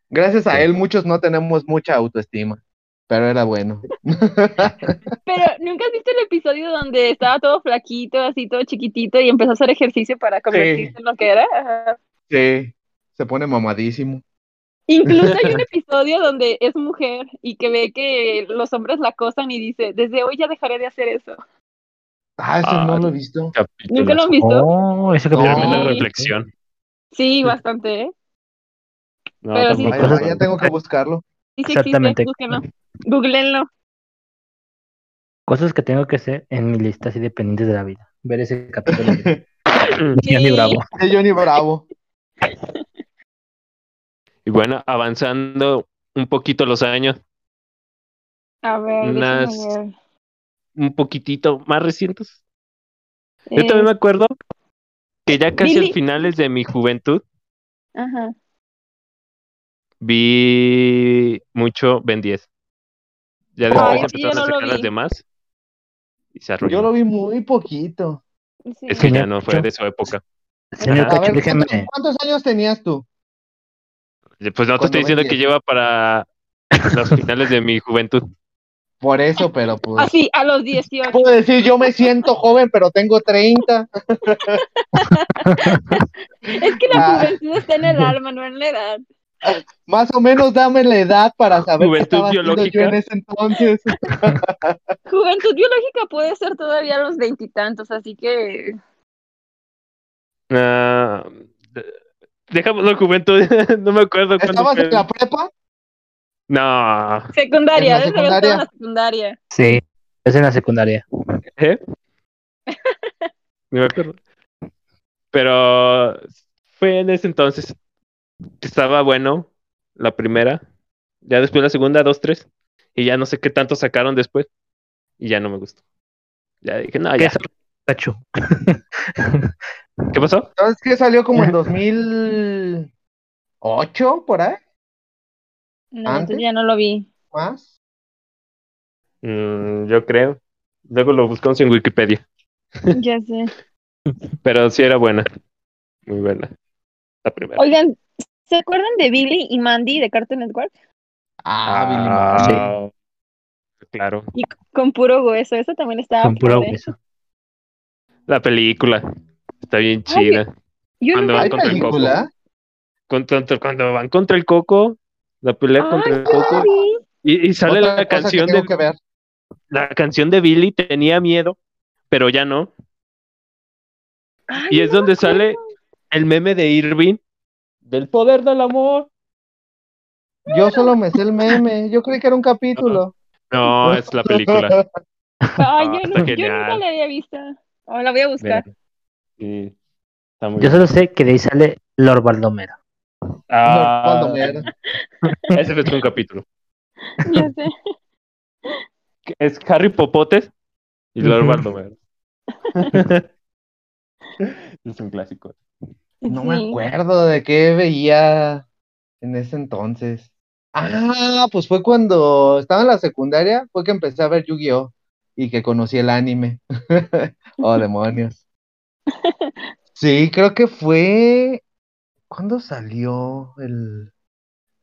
Gracias a él muchos no tenemos mucha autoestima, pero era bueno. Pero nunca has visto el episodio donde estaba todo flaquito, así todo chiquitito, y empezó a hacer ejercicio para convertirse en lo que era. Ajá. Sí, se pone mamadísimo. Incluso hay un episodio donde es mujer y que ve que los hombres la acosan y dice, desde hoy ya dejaré de hacer eso. Ah, ese Ah, no lo he visto. ¿Nunca lo han visto? Oh, ese No. capítulo. Tremenda Sí. reflexión. Sí, bastante, ¿eh? No, Pero sí. acuerdo. tengo que buscarlo. Sí, sí Exactamente. existe. Googleenlo. Cosas que tengo que hacer en mi lista así dependientes de la vida. Ver ese capítulo. de Sí. Johnny Bravo. De Johnny Bravo. Y bueno, avanzando un poquito los años, A ver, Unas- déjame ver. un poquitito más recientes. Yo Eh, también me acuerdo que ya casi Billy. al finales de mi juventud Ajá. vi mucho Ben 10. Ya después Ay, sí, empezaron no a sacar las demás y se arruinó. Yo lo vi muy poquito. Sí. Es que ya no fue de su época. Señor Ajá. A Cacho, ver, déjeme. ¿cuántos, cuántos años tenías tú? Pues no te estoy diciendo que 10. lleva para los finales de mi juventud. Por eso, pero pues. Así, a los 18. Puedo decir, yo me siento joven, pero tengo 30. Es que la Ah. juventud está en el alma, no en la edad. Más o menos dame la edad para saber qué Juventud estaba haciendo yo biológica. en ese entonces. Juventud biológica puede ser todavía a los veintitantos, así que Ah, dejamos la juventud. no me acuerdo cuándo ¿Estabas fue. en la prepa? No. secundaria, debes haber estado en la secundaria. secundaria. Sí, es en la secundaria. ¿Eh? No me acuerdo. Pero fue en ese entonces. Estaba bueno la primera. Ya después la segunda, dos, tres. Y ya no sé qué tanto sacaron después. Y ya no me gustó. Ya dije, no, ¿Qué ya. ¿Qué pasó? ¿Sabes que salió como en 2008, por ahí? No, ¿Antes? entonces ya no lo vi. ¿Más? Mm, yo creo. Luego lo buscamos en Wikipedia. Ya sé. Pero sí era buena. Muy buena. La primera. Oigan, ¿se acuerdan de Billy y Mandy de Cartoon Network? Ah, Billy Ah, Mandy. Claro. Y con puro hueso, eso también estaba Con puro hueso. La película. Está bien chida. Yo Cuando van ¿Hay contra el coco. cuando van contra el coco, la pelea contra el coco. Y, y sale Otra la canción que de tengo que ver. la canción de Billy tenía miedo, pero ya no. Ay, Y es no donde sale el meme de Irving del poder del amor. Yo solo me sé el meme. Yo creí que era un capítulo. No, es la película. Ay, yo, no- nunca la había visto. Oh, la voy a buscar. Vean. Sí, está muy Yo solo sé que de ahí sale Lord Baldomero. Ah, Baldomero. ese fue un capítulo. Ya sé. Es Harry Popotes y Lord. Baldomero. es un clásico. No me acuerdo de qué veía en ese entonces. Ah, pues fue cuando estaba en la secundaria, fue que empecé a ver Yu-Gi-Oh! y que conocí el anime. Oh, demonios. Sí, creo que fue. ¿Cuándo salió? El...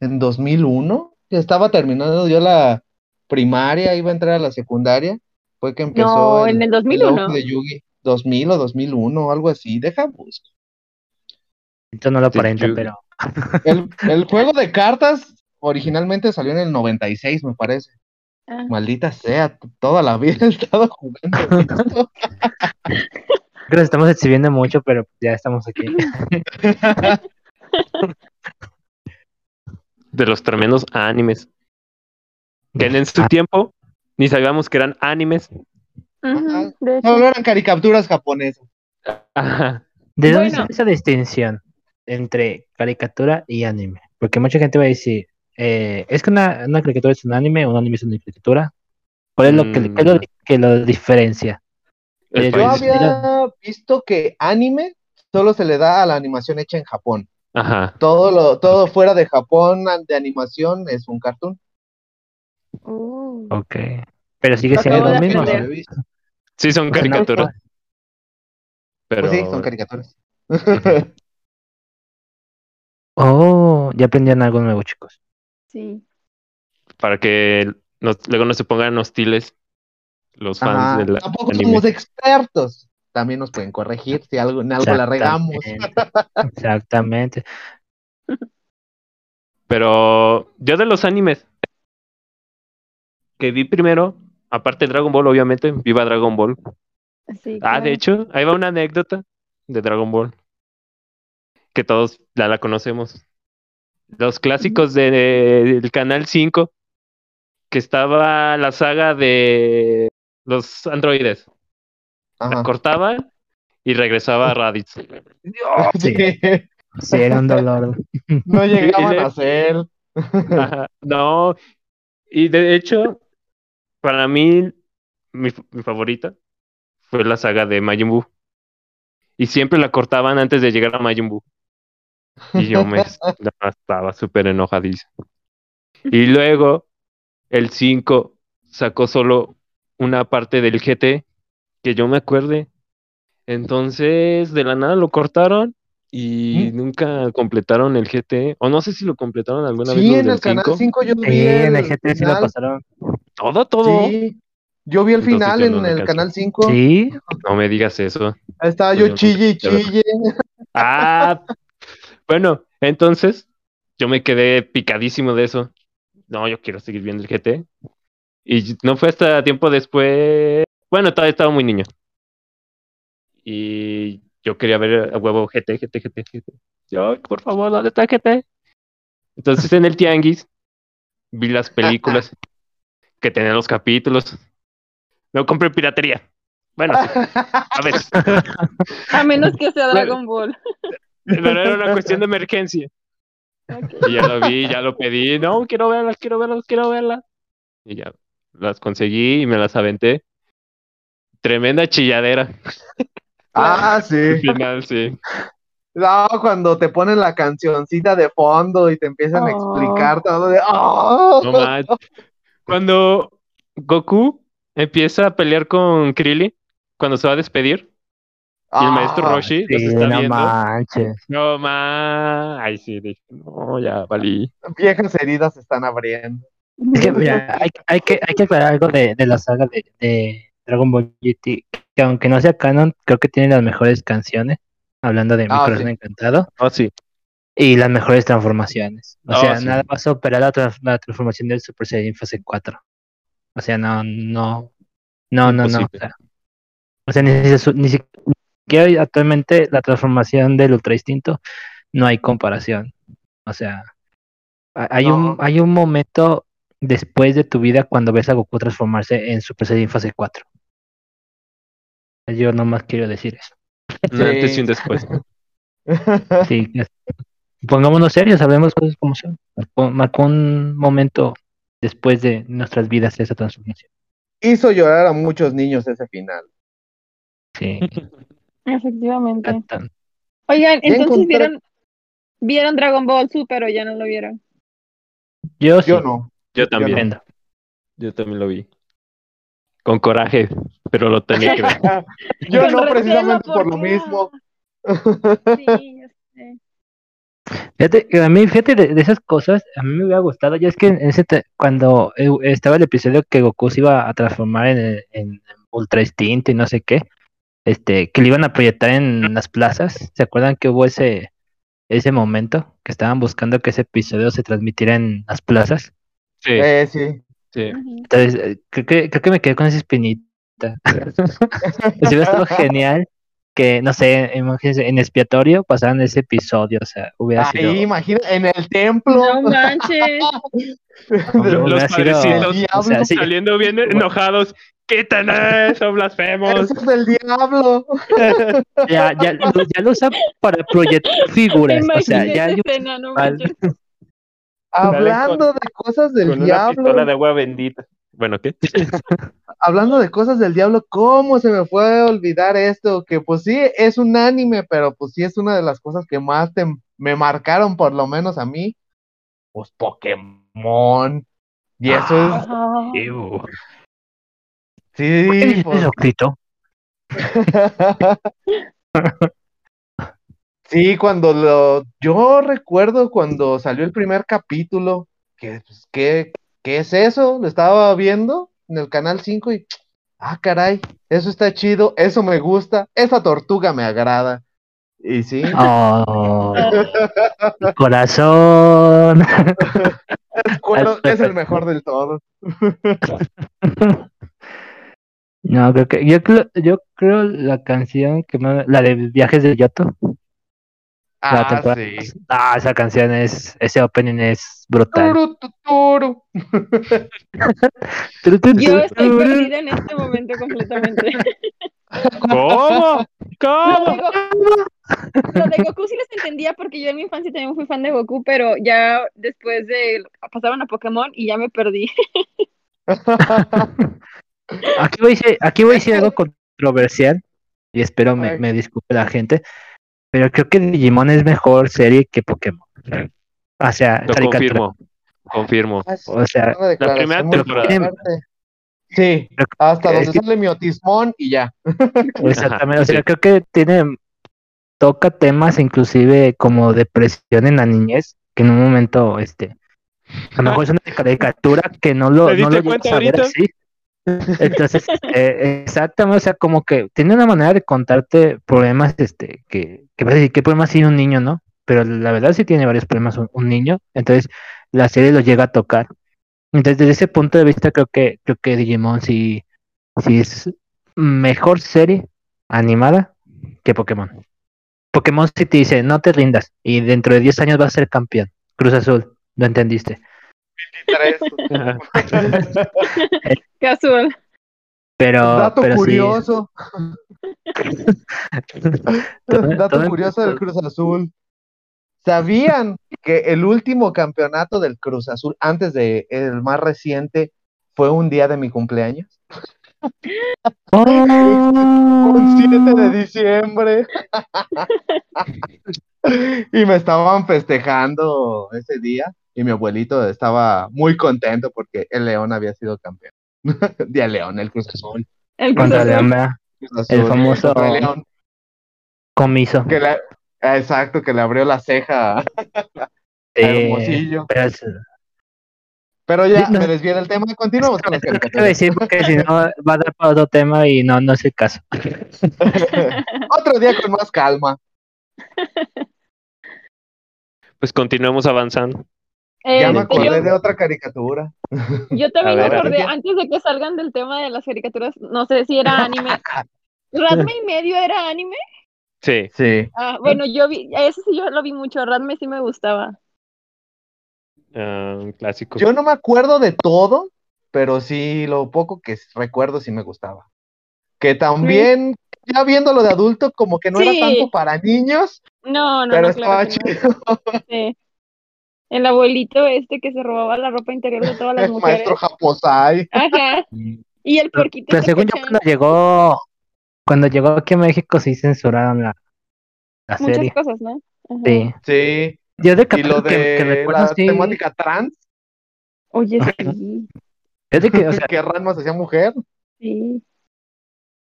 ¿En 2001? Ya estaba terminando yo la primaria, iba a entrar a la secundaria. Fue que empezó No, en el 2001. auge de Yu-Gi. 2000 o 2001, algo así. Deja busco. Esto no lo aparenta, pero El, el juego de cartas originalmente salió en el 96, me parece. Ah. Maldita sea, toda la vida he estado jugando esto. creo que nos estamos exhibiendo mucho, pero ya estamos aquí. De los tremendos animes. Que en su Ah. tiempo ni sabíamos que eran animes. De hecho. Solo eran caricaturas japonesas. Ajá. ¿De dónde Bueno. sale esa distinción entre caricatura y anime? Porque mucha gente va a decir, eh, es que una, una caricatura es un anime, un anime es una caricatura. ¿Cuál es lo que, Mm. qué es lo que lo diferencia? El Eh, Yo había visto que anime solo se le da a la animación hecha en Japón. Ajá. Todo lo, todo fuera de Japón de animación es un cartoon. Uh. Ok. Pero sigue siendo lo mismo. Había visto. Sí, son Pues caricaturas. Pero Pues sí, son caricaturas. Oh, ya aprendieron algo nuevo, chicos. Sí. para que nos- luego no se pongan hostiles los fans Ajá, del Tampoco anime. somos expertos. También nos pueden corregir si algo, en algo la regamos. Exactamente. Pero yo de los animes que vi primero, aparte de Dragon Ball, obviamente, viva Dragon Ball. Sí, Ah, de hecho, ahí va una anécdota de Dragon Ball. Que todos ya la conocemos. Los clásicos de- del Canal 5, que estaba la saga de los androides. La cortaban y regresaba a Raditz. Sí. Sí, era un dolor. No llegaban de- a ser. Ajá, No, y de hecho, para mí, mi, mi favorita fue la saga de Majin Buu. y siempre la cortaban antes de llegar a Majin Buu. Y yo me estaba súper enojadísimo. Y luego el 5 sacó solo una parte del GT que yo me acuerde. Entonces, de la nada lo cortaron y ¿Mm? nunca completaron el GT. O no sé si lo completaron alguna vez. Sí, en el canal 5. 5 yo vi Sí, en el el GT sí lo pasaron. Todo, todo. Sí, yo vi el Entonces final en no le el canal 5. Sí, No me digas eso. Ahí estaba Pues yo chille y chille. Ah, bueno, entonces yo me quedé picadísimo de eso. No, yo quiero seguir viendo el GT. Y no fue hasta tiempo después. Bueno, todavía estaba muy niño. Y yo quería ver a huevo GT, GT, GT, GT. Yo, por favor, ¿dónde está GT? Entonces en el Tianguis vi las películas que tenían los capítulos. No compré piratería. Bueno, sí, a veces. A menos que sea Dragon Ball. Pero era una cuestión de emergencia. Y ya lo vi, ya lo pedí. No, quiero verlas, quiero verlas, quiero verlas. Y ya las conseguí y me las aventé. Tremenda chilladera. Ah, Al sí. final, sí. No, cuando te ponen la cancioncita de fondo y te empiezan a Oh. explicar todo de. ¡Oh! No más. Cuando Goku empieza a pelear con Krillin, cuando se va a despedir, y el maestro Ah, Roshi los está no viendo. manches. No más. Ay, sí, dije, no, ya valí. Viejas heridas se están abriendo. Es que, mira, hay, hay que, hay que aclarar algo de, de la saga de, de Dragon Ball GT, que aunque no sea canon, creo que tiene las mejores canciones, hablando de Mi Ah, Corazón sí. Encantado, Oh, sí. y las mejores transformaciones. O Oh, sea, sí. nada a superar la, trans- la transformación del Super Saiyan fase 4. O sea, no, no, no, no, no. O Imposible. sea, o sea, ni, si- ni siquiera actualmente la transformación del Ultra Instinto no hay comparación. O sea, ha- hay un, hay un momento después de tu vida cuando ves a Goku transformarse en Super Saiyan fase 4. Yo nomás quiero decir eso. Un antes y un Sí. después. Sí, que- pongámonos serios, hablemos cosas como son. Marcó, marcó un momento después de nuestras vidas esa transformación. Hizo llorar a muchos niños ese final. Sí, Efectivamente. tan- Oigan, Ya entonces encontré- vieron, vieron Dragon Ball Super o ya no lo vieron. Yo sí, Yo no. Yo también. Yo también lo vi. Con coraje, pero lo tenía que ver. Yo Con no recelo, precisamente por lo mismo. Sí, ya sé. Fíjate, que a mí, fíjate de, de esas cosas, a mí me hubiera gustado. Ya es que en ese te- cuando eh, estaba el episodio que Goku se iba a transformar en Ultra Instinto y no sé qué, este, que lo iban a proyectar en las plazas. ¿Se acuerdan que hubo ese, ese momento que estaban buscando que ese episodio se transmitiera en las plazas? Sí, Eh, sí. Entonces, eh, creo que, creo que me quedé con esa espinita. Pues hubiera estado genial que, no sé, imagínense, en expiatorio pasaran ese episodio, o sea, hubiera sido. Ahí, imagina, en el templo. No manches. Hombre, Los sido- padrecitos El o sea, sí, saliendo bien enojados. ¡Quiten eso, blasfemos! Eso es del diablo. ya, ya, lo- ya lo usan para proyectar figuras, o sea, ya escena, no Vale. manches. Hablando de cosas del Con una pistola diablo. de agua bendita. Bueno, ¿qué? Hablando de cosas del diablo, ¿cómo se me fue a olvidar esto? Que pues sí, es un anime, pero pues sí es una de las cosas que más te- me marcaron, por lo menos a mí. Pues Pokémon. Y eso es. Ew. sí, ¿Por qué dices pues? Sí, cuando lo, yo recuerdo cuando salió el primer capítulo, que, pues, ¿qué, qué es eso? Lo estaba viendo en el canal 5 y, ah, caray, eso está chido, eso me gusta, esa tortuga me agrada. Y sí, Oh, corazón. Squirtle es el mejor del todo. No, creo que yo creo, yo creo la canción que más, la de Viajes de Yoto. Ah, temporada- sí. Ah, esa canción es, ese opening es brutal. Turu, tu, turu. Turu, turu, Yo estoy perdida en este momento completamente. ¿Cómo? Lo ¿Cómo? de, Goku, lo de Goku sí les entendía porque yo en mi infancia también fui fan de Goku, pero ya después de pasaron a Pokémon y ya me perdí. Aquí voy a decir, aquí voy a decir algo controversial. y espero me, me disculpe la gente, pero creo que Digimon es mejor serie que Pokémon. O sea, Lo caricatura. confirmo. Confirmo. O sea, declaración primera temporada. Sí, hasta es donde que- sale mi otismón y ya. Exactamente, o sea, sí. creo que tiene, toca temas inclusive como depresión en la niñez, que en un momento, este, a lo mejor es una caricatura que no lo, ¿Te no lo cuenta ver ahorita? así. Entonces, eh, exactamente, o sea, como que tiene una manera de contarte problemas, este, que, que vas a decir, ¿qué problemas tiene un niño, no? Pero la verdad sí tiene varios problemas un, un niño, entonces la serie lo llega a tocar. Entonces, desde ese punto de vista, creo que, creo que Digimon sí, sí es mejor serie animada que Pokémon. Pokémon sí te dice, no te rindas, y dentro de 10 años vas a ser campeón. Cruz Azul, lo entendiste. Casual. Pero, Dato pero curioso, dato curioso del Cruz Azul. ¿Sabían que el último campeonato del Cruz Azul, antes de el más reciente, fue un día de mi cumpleaños? Un 7 de diciembre. y me estaban festejando ese día y mi abuelito estaba muy contento porque el León había sido campeón. Día León, el Cruz Azul. El Contra Cruz Azul. León, El famoso- contra el León, comiso. que exacto, que le abrió la ceja a Eh, Hermosillo. pero es- Pero ya no. me desvié del tema, continuamos con las ¿Qué iba a caricaturas. decir? Porque si no va a dar para otro tema y no, no es el caso. Otro día con más calma. Pues continuemos avanzando. Ya me acordé yo, de otra caricatura. yo también ver, acordé, antes de que salgan del tema de las caricaturas, no sé si era anime. ¿Radme y medio era anime? Sí. Sí. Ah, bueno, yo vi, ese sí yo lo vi mucho, Radme sí me gustaba. Un clásico. Yo no me acuerdo de todo, pero sí lo poco que recuerdo sí me gustaba. Que también, ya viéndolo de adulto, como que no Sí. era tanto para niños, No, no, pero no, estaba claro que no. chido. Sí. El abuelito este que se robaba la ropa interior de todas las El mujeres. maestro Japosai. Ajá. Y el porquito Pero según yo, cuando llegó, cuando llegó aquí a México, sí censuraron la, la Muchas serie. cosas, ¿no? Ajá. Sí. Sí. Yo de Y capítulo lo que, que de recuerdo, la sí, temática trans, Oye, sí. es de que, o sea, que Ranma se hacía mujer. Sí.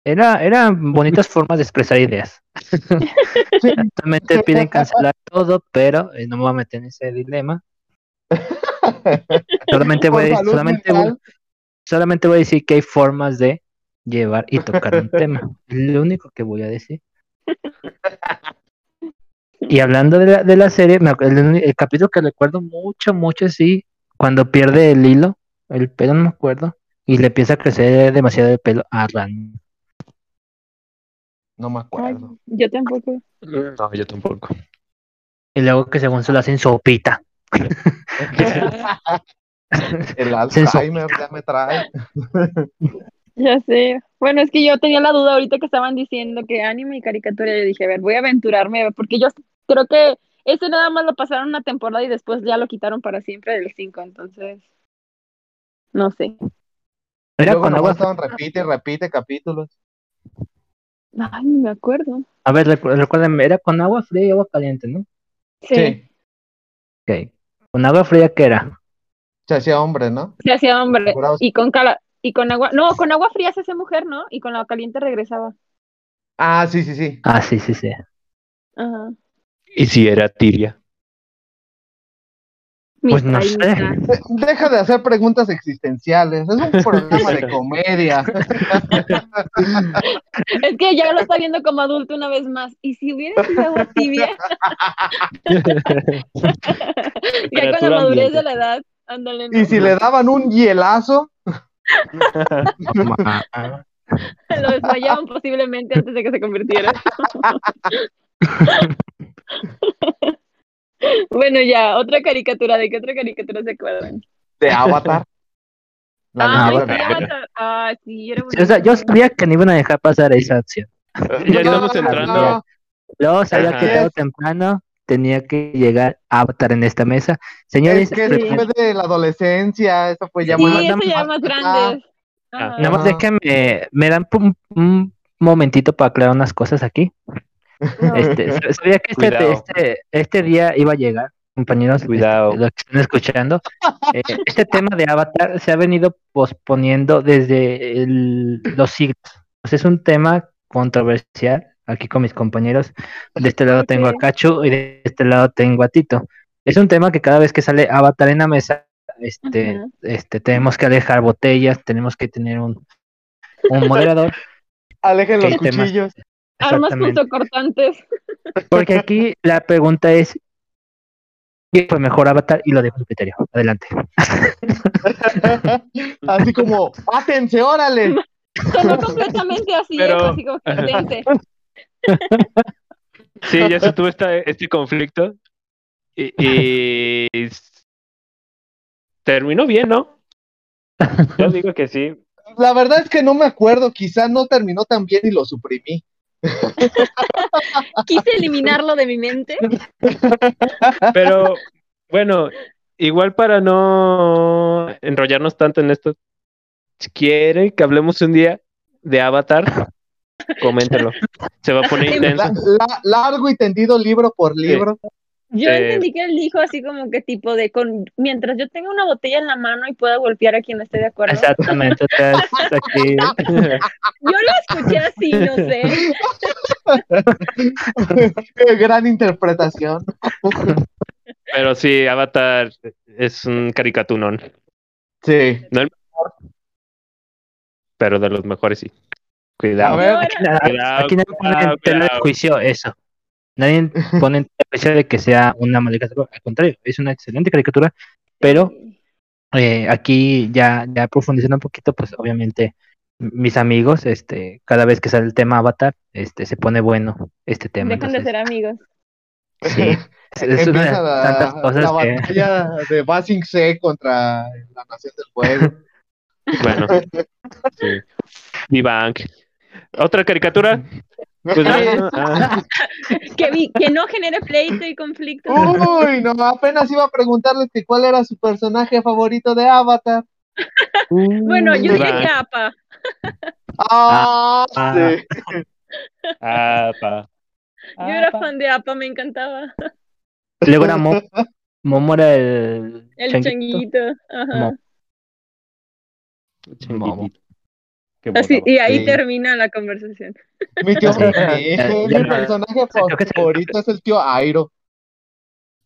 era, eran bonitas formas de expresar ideas. Actualmente piden cancelar todo, pero eh, no me voy a meter en ese dilema. Solamente voy, solamente, voy, solamente voy a decir que hay formas de llevar y tocar un tema. Es lo único que voy a decir. Y hablando de la, de la serie, me el, capítulo que recuerdo mucho, mucho, sí, cuando pierde el hilo, el pelo no me acuerdo, y le empieza a crecer demasiado el pelo a Ran. No me Ay, acuerdo. yo tampoco. No, yo tampoco. Y luego que según se lo hacen sopita. El. Alzheimer ya me trae. Ya sé. Bueno, es que yo tenía la duda ahorita que estaban diciendo que anime y caricatura. Yo dije, a ver, voy a aventurarme, porque yo creo que ese nada más lo pasaron una temporada y después ya lo quitaron para siempre del 5, entonces. No sé. Era nomás agua. estaban repite y repite capítulos. Ay, ni me acuerdo. A ver, recu- recuérdenme, era con agua fría y agua caliente, ¿no? Sí, Sí. Ok. Con agua fría, ¿qué era? Se hacía hombre, ¿no? se hacía hombre. Y con cala y con agua, no, con agua fría se hace mujer, ¿no? Y con agua caliente regresaba. Ah, sí, sí, sí. Ah, sí, sí, sí. Ajá. ¿Y si era tibia? Pues no sé. Deja de hacer preguntas existenciales. Es un programa de comedia. Es que ya lo está viendo como adulto una vez más. ¿Y si hubiera sido agua tibia? ya con la madurez ambiente. de la edad, ándale. ¿no? Y si le daban un hielazo, Lo desmayaban posiblemente antes de que se convirtiera. bueno, ya, otra caricatura. ¿De qué otra caricatura se acuerdan? de Avatar. La Ah, leyenda sí, de Aang. Avatar. Ah, sí, era Sí, o sea, yo sabía que no iban a dejar pasar esa acción. Ya estamos No, entrando. no. Luego sabía Ajá. que tarde o temprano tenía que llegar Avatar en esta mesa. Señores, Es que pre- eso fue de la adolescencia, eso fue ya Sí, más. eso ya más más acá. grandes. Ah, Ajá. nada más déjenme, me dan un, un momentito para aclarar unas cosas aquí. Este, sa- sabía que este, este, este día iba a llegar, compañeros, este, Cuidado. los que están escuchando. Eh, este tema de Avatar se ha venido posponiendo desde el- los siglos. Sea, es un tema controversial aquí con mis compañeros. De este lado tengo a Ok. Cachu y de este lado tengo a Tito. Es un tema que cada vez que sale Avatar en la mesa, este, este, tenemos que alejar botellas, tenemos que tener un, un moderador. Alejen los ¿Qué temas? Armas punzocortantes. Porque aquí la pregunta es ¿quién fue mejor Avatar? Y lo dejo en criterio. Adelante. Así como, ¡pátense, órale! Sonó completamente así, Pero- ¿eh? así como. Sí, ya se tuvo esta, este conflicto. Y, y terminó bien, ¿no? Yo digo que sí. La verdad es que no me acuerdo, quizá no terminó tan bien y lo suprimí. Quise eliminarlo de mi mente. Pero bueno, igual para no enrollarnos tanto en esto, si quiere que hablemos un día de Avatar, coméntelo. Se va a poner intenso. La- la- largo y tendido libro por libro. Yo Eh, entendí que él dijo así como que tipo de con mientras yo tenga una botella en la mano y pueda golpear a quien no esté de acuerdo. Exactamente. aquí, Yo lo escuché así, no sé. Qué Gran interpretación. Pero sí, Avatar es un caricaturón, Sí. pero de los mejores sí. A Cuidado. ver, Yo aquí, nada- Cuidado, aquí nadie pone cuidado, en tela de cuidado. juicio eso. Nadie pone en tela de de que sea una mala caricatura. Al contrario, es una excelente caricatura, pero eh, aquí ya, ya profundizando un poquito, pues obviamente mis amigos, este, cada vez que sale el tema Avatar, este, se pone bueno este tema. dejan de entonces, ser amigos. Sí, es, es una de Empieza la, tantas cosas la que batalla de Basing C contra la Nación del Fuego. Bueno, sí. Vivank. ¿Otra caricatura? Pues ah, Que, vi- que no genere pleito y conflicto. Uy, no, apenas iba a preguntarles que cuál era su personaje favorito de Avatar. Bueno, yo Vivank. dije APA. Ah, Ah. sí. ah, pa. Yo era fan de APA, me encantaba. luego era Mo- Momo era el, El changuito. changuito. Ajá. Mo- Changuitito. Qué Así, mono. y ahí Sí. termina la conversación. Mi tío, Sí. mi, Ya, mi ya. personaje favorito es el tío Airo.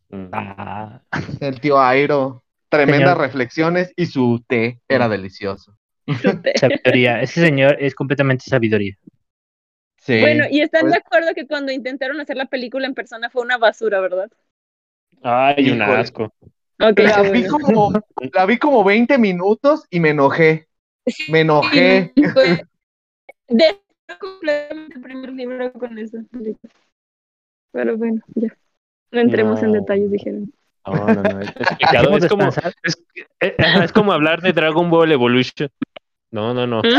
Mm. Ah, El tío Airo. Tremendas Señor. reflexiones y su té era delicioso. Súper. sabiduría. Ese señor es completamente sabiduría. Sí. Bueno, y están pues- de acuerdo que cuando intentaron hacer la película en persona fue una basura, ¿verdad? Ay, un asco. La, qué vi como, la vi como 20 minutos y me enojé. Me enojé. Fue- de completamente el primer libro con eso. Pero bueno, ya. No entremos en No. detalles, dijeron. No, no, no. Es, complicado. Dejemos Es como, descansar. es, ajá, es como hablar de Dragon Ball Evolution. No, no, no.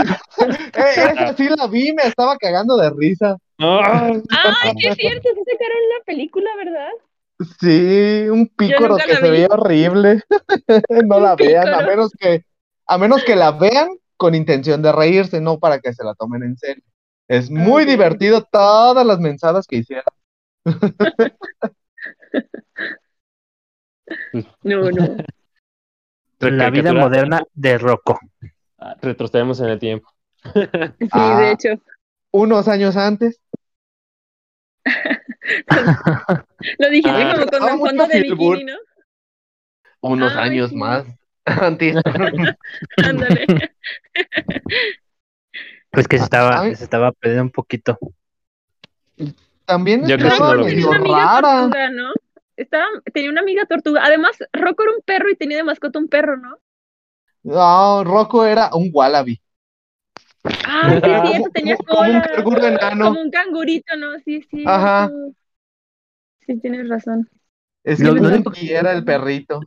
Eh, esa sí la vi, me estaba cagando de risa. Ah, Ah, es cierto, sí sacaron la película, ¿verdad? Sí, un pícoro que se veía horrible. no la vean, a menos que, a menos que la vean con intención de reírse, no para que se la tomen en serio. Es muy divertido todas las mensadas que hicieron. No, no. La vida moderna de Rocco. Ah, Retrocedemos en el tiempo. Sí, Ah. de hecho. Unos años antes. Lo dijiste Ah, como con el fondo de bikini, ¿no? Unos Ay, años sí. más antes. Ándale. Pues que se estaba, Ay. se estaba perdiendo un poquito. También Yo estaba no lo vi. Tenía medio una amiga rara. tortuga, ¿no? Estaba, tenía una amiga tortuga. Además, Rocco era un perro y tenía de mascota un perro, ¿no? No, Rocco era un wallaby. Ah, sí, es Como- cierto, tenía como- como un cola. enano. Como un cangurito, ¿no? Sí, sí. Ajá. Sí, tienes razón. Es Lo- que no era el perrito.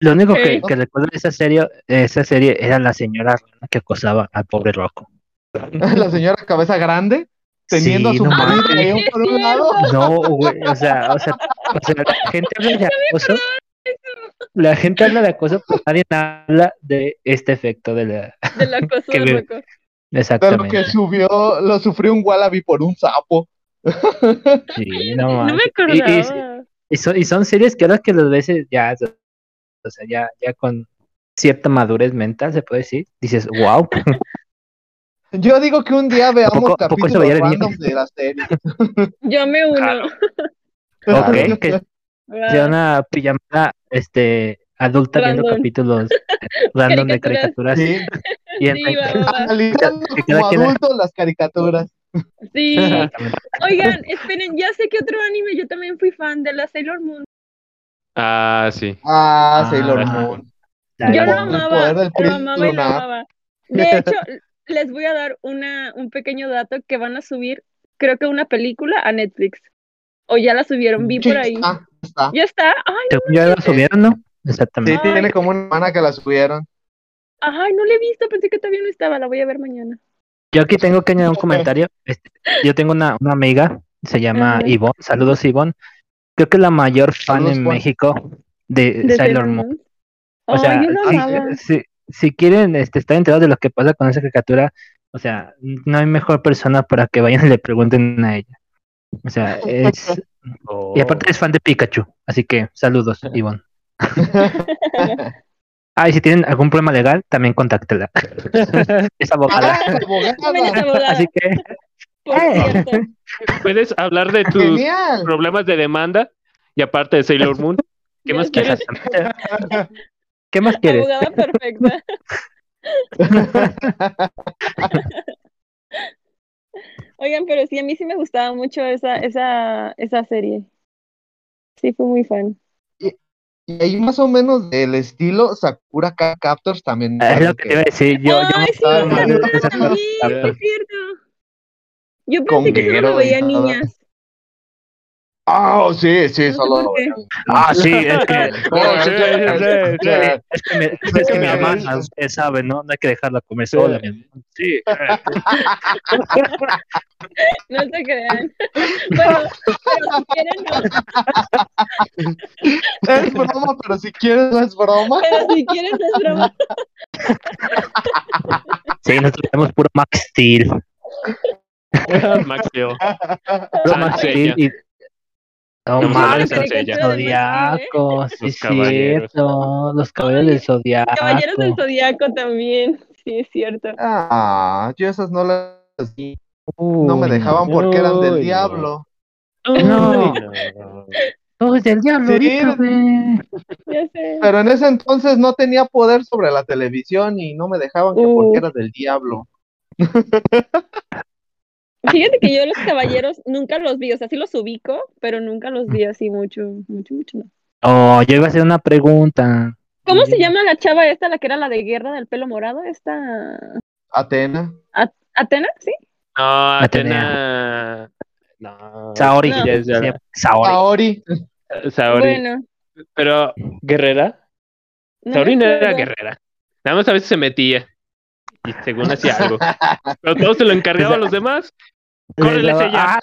Lo único que, recuerdo de esa serie, esa serie era la señora rana que acosaba al pobre Rocco. La señora cabeza grande teniendo Sí, a su no marido mames. ahí Sí, es por un lado. No, güey, o sea, o sea, o sea, la gente habla de acoso. La gente habla de acoso, pero nadie habla de este efecto de la, Del acoso Que de Rocco. De lo Exactamente. que subió, lo sufrió un wallaby por un sapo. Sí, no No me manches. Y- y- acordaba. Y son, y son series que ahora que las ves eh, ya, o sea, ya, ya con cierta madurez mental, se puede decir, dices, wow. Yo digo que un día veamos poco- poco capítulos random de la serie. Yo me uno. Claro. Ok, que sea una pijamada este, adulta viendo capítulos random de Caricaturas. Sí, Y analizando como quien- adultos las caricaturas. Sí. Oigan, esperen, ya sé que otro anime, yo también fui fan de la Sailor Moon. Ah, sí. Ah, Ah, Sailor ajá. Moon. La- Yo poder amaba, del lo príncipe amaba y amaba. De hecho, les voy a dar una, un pequeño dato que van a subir, creo que una película a Netflix. O ya la subieron, vi Sí, por ahí. está, está. Ya está. Ay, ya la subieron, ¿no? Sí, Exactamente. tiene como una semana que la subieron. ay, no la he visto, pensé que todavía no estaba, la voy a ver mañana. Yo aquí tengo que añadir un comentario. Este, yo tengo una, una amiga, se llama. Ivonne. Saludos, Ivonne. Creo que es la mayor fan en Juan. México de, De Sailor Moon. O sea, si, si, si quieren este, estar enterados de lo que pasa con esa caricatura, o sea, no hay mejor persona para que vayan y le pregunten a ella. O sea, es. Y aparte es fan de Pikachu, así que saludos, Ivonne. Ah, y si tienen algún problema legal, también contáctela. es abogada. Ah, También es abogada. abogada, Así que, por ¡eh! cierto. Puedes hablar de tus Genial. problemas de demanda y aparte de Sailor Moon. ¿Qué más quieres? ¿Qué más quieres? Abogada perfecta. Oigan, pero sí, a mí sí me gustaba mucho esa, esa, esa serie. Sí, fui muy fan. Y ahí más o menos del estilo Sakura Card Captors también. Es lo que te iba a decir. Yo, Ay, sí, cosa. es cierto. Yo Con pensé que solo lo todo. niñas. Ah, sí, sí, sé solo. Ah, sí, es que, Oh, sí, sí, sí, sí. es que, me- es que mi hermana, usted sabe, ¿no? No hay que dejarla comer sola. mi hermana. Sí. No se crean. Bueno, pero si quieren, no. Es broma, pero si quieres no es broma. Pero si quieren, no es broma. Sí, nosotros tenemos puro Max Steel. Max Steel. Max Sansella. Steel y... No mames, Sansella. Zodiaco, sí, cierto. Los caballeros del Zodiaco. Caballeros del Zodiaco también. Sí, es cierto. Ah, yo esas no las vi. No me dejaban porque eran del no. diablo. No. No. Todo es del diablo, Sí. ahorita, güey. Ya sé. Pero en ese entonces no tenía poder sobre la televisión y no me dejaban que Uh. porque era del diablo. Fíjate que yo los caballeros nunca los vi, o sea, sí los ubico, pero nunca los vi así mucho, mucho, mucho. no. Oh, yo iba a hacer una pregunta. ¿Cómo se llama la chava esta, la que era la de guerra del pelo morado? Esta. Atena. ¿Atena? ¿Sí? No. Atena. No. Saori. No. Ya es- ya- Se llama Saori. Saori. Saori. Bueno. Pero, ¿guerrera? No Saori no era guerrera. Nada más a veces se metía. Y según hacía algo. Pero todo se lo encargaba a los demás. Córrele, daba- ella. Ah,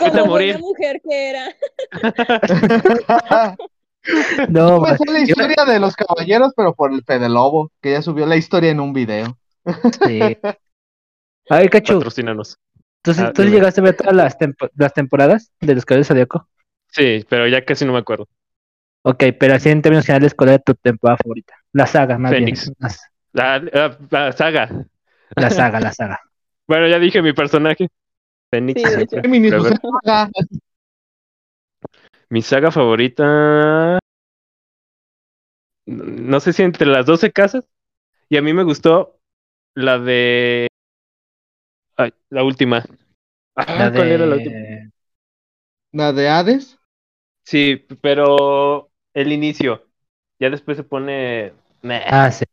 Vete a morir. mujer que era. no, Me ma- sé la historia de los caballeros, pero por el Fede Lobo, que ya subió la historia en un video. sí. A ver, Cachu, Patrocínanos. ¿tú, Ah, tú llegaste a ver todas las, tempo- las temporadas de Los Caballeros Zodíaco? Sí, pero ya casi no me acuerdo. Ok, pero así en términos generales, ¿cuál era tu temporada favorita? La saga, más Fénix. bien. Las- La, la- la saga. La saga, la saga. Bueno, ya dije mi personaje. Fénix. Sí, de siempre. hecho. Géminis, Pero a ver, o sea, Mi saga favorita. No sé si entre las 12 casas. Y a mí me gustó la de. Ay, la última. Ah, La ¿Cuál era la de- última? la de Hades. Sí, pero el inicio. Ya después se pone. Ah, sí.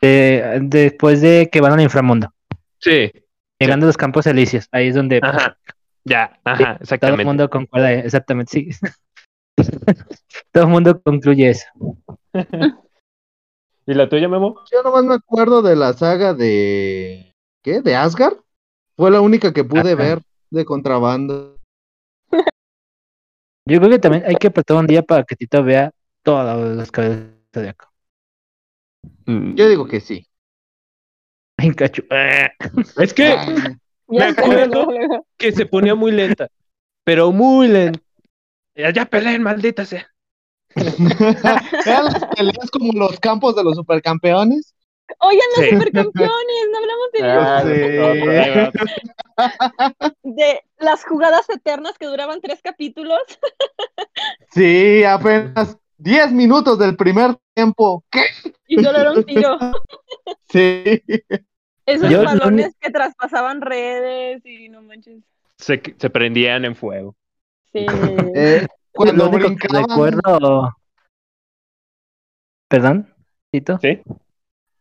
De- después de que van al inframundo, Sí, llegando a los campos elíseos, ahí es donde ajá. Ya, ajá, todo el exactamente. mundo concuerda, exactamente, sí. todo el mundo concluye eso. ¿Y la tuya, Memo? Yo nomás me acuerdo de la saga de. ¿Qué? ¿De Asgard? Fue la única que pude Ajá. ver de contrabando. Yo creo que también hay que apretar un día para que Tito vea todos los caballeros del Zodiaco. Mm, Yo digo que sí. Cacho. Ah. Es que Ya Me acuerdo. que se ponía muy lenta, pero muy lenta. Ya, ya peleen, maldita sea. Eran las peleas como los campos de los supercampeones. Oigan, los Sí. supercampeones, no hablamos de, Ah, Sí. de las jugadas eternas que duraban tres capítulos. Sí, apenas 10 minutos del primer tiempo. ¿Qué? Y solo era un tiro. Sí. Esos Yo- balones que traspasaban redes y no manches. Se, se prendían en fuego. Sí. Eh, cuando Lo único que recuerdo. ¿Perdón? ¿Tito? ¿Sí?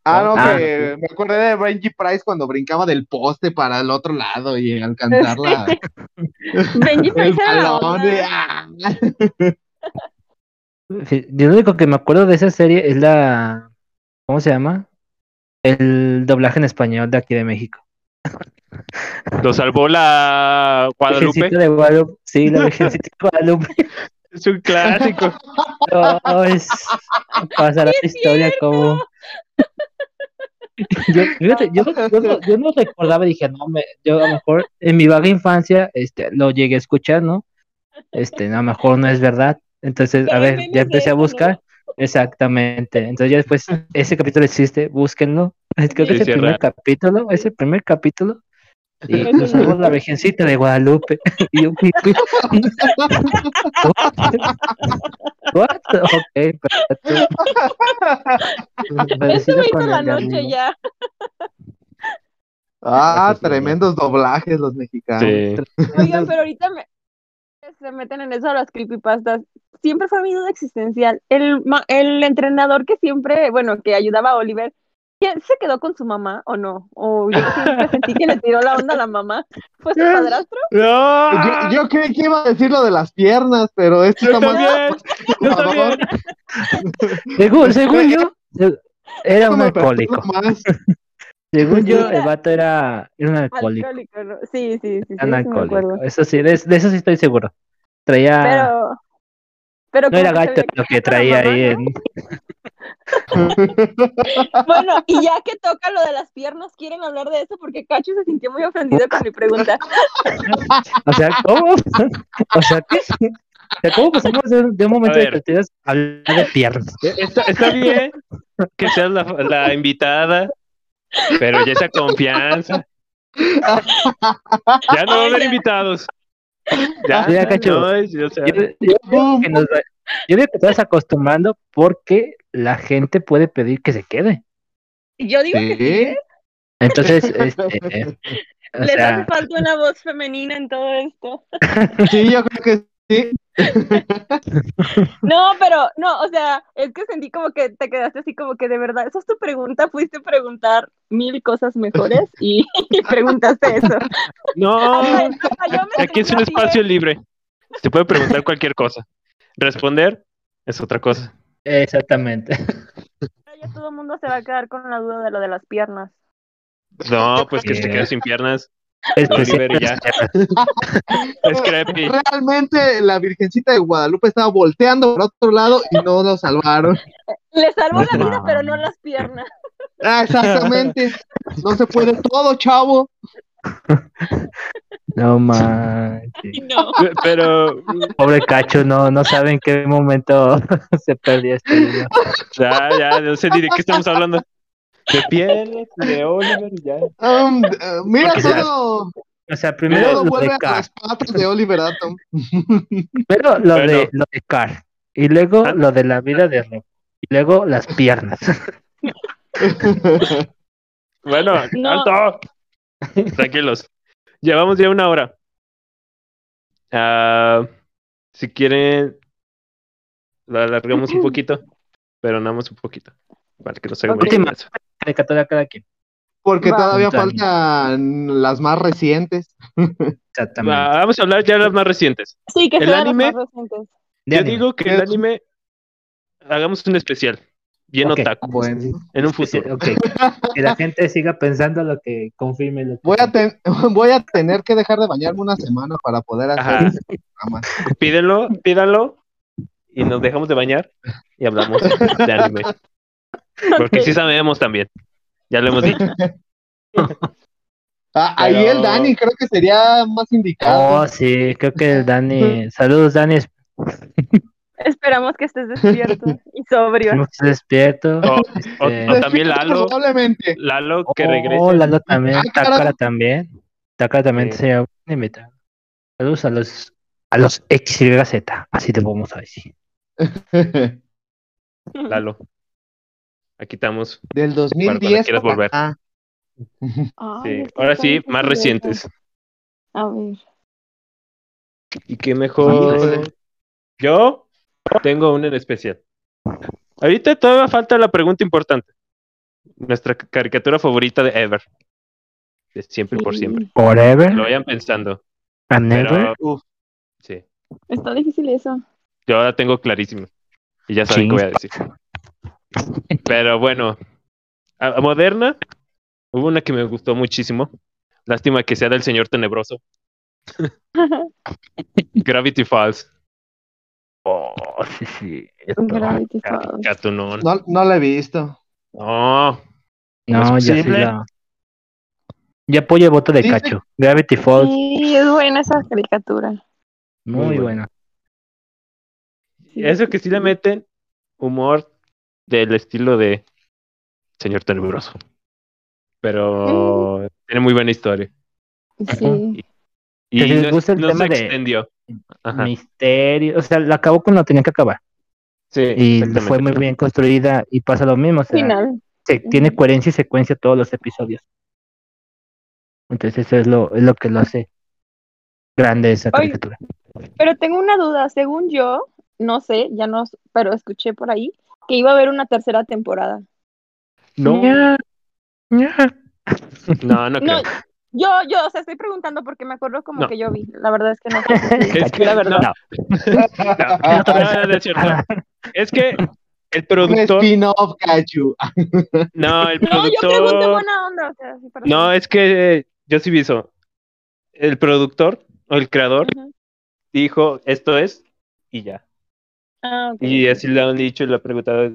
Ah, no, Ah, que me acordé de Benji Price cuando brincaba del poste para el otro lado y alcanzar la, Benji Price era la balón. onda. lo único que me acuerdo de esa serie es la. ¿Cómo se llama? El doblaje en español de aquí de México. Lo salvó la Guadalupe. Virgencita de Guadalupe. Sí, la Virgencita de Guadalupe. Es un clásico. No, es. Pasará la historia como. Yo, fíjate, yo, yo, no- yo no recordaba, dije, no, me, yo a lo mejor en mi vaga infancia este, lo llegué a escuchar, ¿no? Este, a lo mejor no es verdad. Entonces, a Pero ver, ya empecé a eso, ¿no? buscar. Exactamente. Entonces, ya después, ese capítulo existe, búsquenlo. Es- Creo que Sí, es sí, el primer real. capítulo, es el primer capítulo. Y salvó la Virgencita de Guadalupe. Y yo, What? Ok, perfecto. La noche ya. Ah, tremendos doblajes los mexicanos. Sí. Oigan, pero ahorita me- se meten en eso de las creepypastas. Siempre fue mi duda existencial. El, ma- el entrenador que siempre, bueno, que ayudaba a Oliver, ¿quién se quedó con su mamá o no? O yo siempre sentí que le tiró la onda a la mamá. ¿Fue su padrastro? ¡No! Yo, yo creí que iba a decir lo de las piernas, pero esto Yo también. Yo también. Según, según yo, era un alcohólico. Según yo, el vato era, era un alcohólico. Alcohólico, ¿no? Sí, sí, sí, sí, un sí me acuerdo. alcohólico. Eso sí, de, de eso sí estoy seguro. Traía. Pero, pero no era que veía lo que traía mamá, ahí. ¿no? En... Bueno, y ya que toca lo de las piernas, ¿quieren hablar de eso? Porque Cacho se sintió muy ofendido con mi pregunta. O sea, ¿cómo? O sea, ¿qué? O sea, ¿cómo pasamos de, un- de un momento A de creatividad a hablar de piernas? Está, está bien que seas la, la invitada, pero ya esa confianza. Ya no va a haber invitados. Ya, Ya, cacho. no, es- o sea, Yo, yo digo que nos va- yo digo que te vas acostumbrando porque la gente puede pedir que se quede. Yo digo que sí. ¿eh? Entonces, este, o les sea, hace falta una voz femenina en todo esto. Sí, yo creo que sí. No, pero no, o sea, es que sentí como que te quedaste así como que de verdad, esa es tu pregunta, fuiste a preguntar mil cosas mejores y, y preguntaste eso. no, me aquí es un espacio libre. Se puede preguntar cualquier cosa. Responder es otra cosa. exactamente. Ya todo el mundo se va a quedar con la duda de lo de las piernas. No, pues que se quede sin piernas. Especial- Oliver ya. Es creepy. Realmente la Virgencita de Guadalupe estaba volteando por otro lado y no lo salvaron. Le salvó la vida, pero no las piernas. Ah, exactamente. No se puede todo, chavo. No manches. No. Pero Pobre cacho, no, no sabe en qué momento se perdió este video. ya, ya, no sé ni de qué estamos hablando. De piernas, de Oliver, y ya. Um, eh, mira todo, O sea, primero vuelve de a Car, las patas de Oliver Atom. primero lo Bueno. de lo de Car, y luego Ah. lo de la vida de Rob, y luego las piernas. Bueno, No. alto. Tranquilos. Llevamos ya una hora. Ah, si quieren, la alargamos un poquito, pero nada más un poquito. Para que Última. Caricatura cada quien. Porque Va. todavía faltan las más recientes. Exactamente. Va, vamos a hablar ya de las más recientes. Sí, que El sean las anime- más recientes. Yo anime. digo que el anime hagamos un especial, bien otaku, Bueno, en un futuro. Que la gente siga pensando lo que confirme lo que voy a, ten- voy a tener que dejar de bañarme una semana para poder hacer Ajá. este programa. Pídenlo, pídanlo y nos dejamos de bañar y hablamos de anime. Porque sí sabemos también. Ya lo hemos dicho. Ah, Ahí Pero- el Dani creo que sería más indicado. Oh, sí, creo que el Dani. Saludos, Dani. Esperamos que estés despierto y sobrio. Despierto. O, o- Este- o también Lalo, Probablemente. Lalo que Oh, regrese. Lalo también. Ah, Takara también. Takara también Sí. sería un invitado. Saludos a los a los XYZ, así te a decir. Lalo. Aquí estamos. Del cuando 2010 quieras para volver. Ay, Sí. es que Ahora sí, más recientes. A ver. Y qué mejor. Yo tengo una en especial. Ahorita todavía falta la pregunta importante. Nuestra ca- caricatura favorita de Ever. De siempre y por Sí. siempre. Forever Lo vayan pensando. and Pero. Uf, sí. Está difícil eso. Yo la tengo clarísima. Y ya saben Sí. qué voy a decir. Pero bueno, a, a moderna, hubo una que me gustó muchísimo. Lástima que sea del señor tenebroso. Gravity Falls. Oh, sí, sí. Gravity Falls. No, no la he visto. No, No, ¿No es ya sí la. Ya apoyo el voto de Sí. Cacho. Gravity Falls, Sí, es buena esa caricatura. muy, Muy buena. Sí. eso que sí le meten humor del estilo de señor tenebroso. Pero tiene muy buena historia. Sí. Y ¿Te no, gusta el no tema se de- extendió. Ajá. Misterio. O sea, la acabó cuando tenía que acabar. Sí, Y fue muy bien construida y pasa lo mismo. O sea, Final. se- tiene coherencia y secuencia todos los episodios. Entonces eso es lo, es lo que lo hace grande esa Oye. caricatura. Pero tengo una duda. Según yo, no sé, ya no, pero escuché por ahí que iba a haber una tercera temporada. No, no, no No, creo. yo, yo, o sea, estoy preguntando porque me acuerdo como No. que yo vi. La verdad es que no Es que la verdad. no. No, no, no es cierto. Es que el productor. spin-off. No, el No, yo pregunto productor. buena onda. O sea, sí, para No, es que yo sí vi eso. El productor o el creador dijo esto es y ya. Ah. Y así le han dicho y le han preguntado.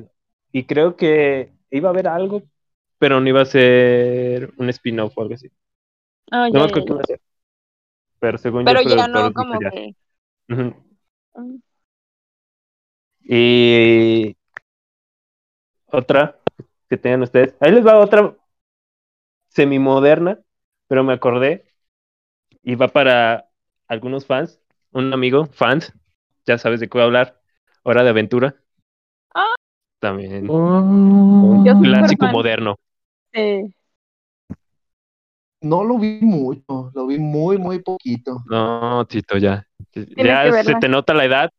Y creo que iba a haber algo, pero no iba a ser un spin-off o algo así. Ah, No me acuerdo qué iba a ser. Pero según Pero yo, ya no como ya. que. Mm. Y otra que tengan ustedes. Ahí les va otra semimoderna, pero me acordé. Y va para algunos fans, un amigo, fans, ya sabes de qué voy a hablar. Hora de aventura. Ah. También. Oh. Un soy clásico moderno. Eh, No lo vi mucho, lo vi muy, muy poquito. No, Tito, ya. Ya se te nota la edad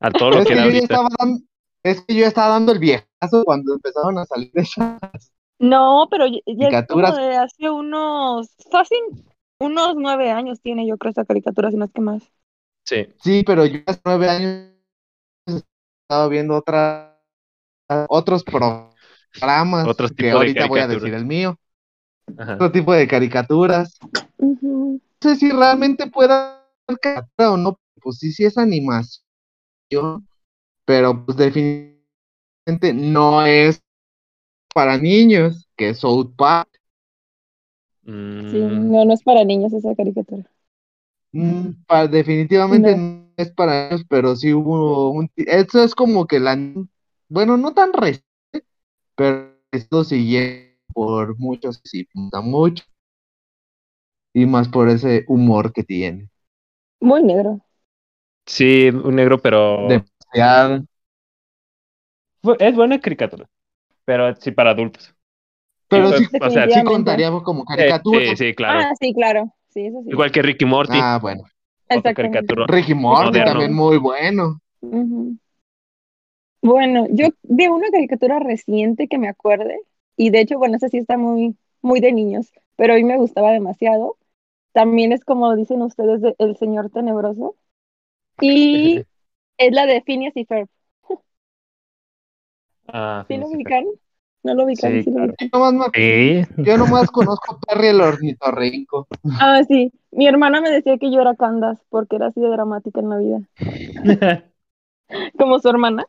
a todo lo Es que que, da yo ya estaba dando, es que yo estaba dando el viejazo cuando empezaron a salir esas. No, pero ya es Caricaturas. como de hace unos. Fácil, unos nueve años tiene, yo creo, esa caricatura, si no es que más. Sí. Sí, pero yo hace nueve años estaba viendo otra, otros programas Otros que tipos de ahorita voy a decir el mío, Ajá. otro tipo de caricaturas. No sé si realmente pueda ser caricatura o no, pues sí, sí es animación, pero pues definitivamente no es para niños, que es South Park. Sí, Mm, no, no es para niños esa caricatura. Mm, definitivamente no. Es para ellos, pero sí hubo un... Eso es como que la... Bueno, no tan reciente, pero esto sigue por muchos, sí, mucho. Y más por ese humor que tiene. Muy negro. Sí, un negro, pero Demasiado. Es buena caricatura, pero sí para adultos. Pero Sí, sí, o sea, sí sí Definitivamente. contaría como Sí, caricatura. Sí, sí, claro. Ah, sí, claro. Sí, eso sí. Igual que Ricky Morty, Ah, bueno. Caricatura. Ricky Morty Moderno. también muy bueno. Bueno, yo de una caricatura reciente que me acuerde, y de hecho, bueno, esa sí está muy, muy de niños, pero a mí me gustaba demasiado. También es como dicen ustedes, de El Señor Tenebroso. Y es la de Phineas y Ferb. Ah, ¿Sí sí, lo sí, ubican? ¿No lo ubican? Sí, lo. Nomás yo nomás conozco a Perry el ornitorrinco. Ah, sí. Mi hermana me decía que yo era Candace porque era así de dramática en la vida. Como su hermana.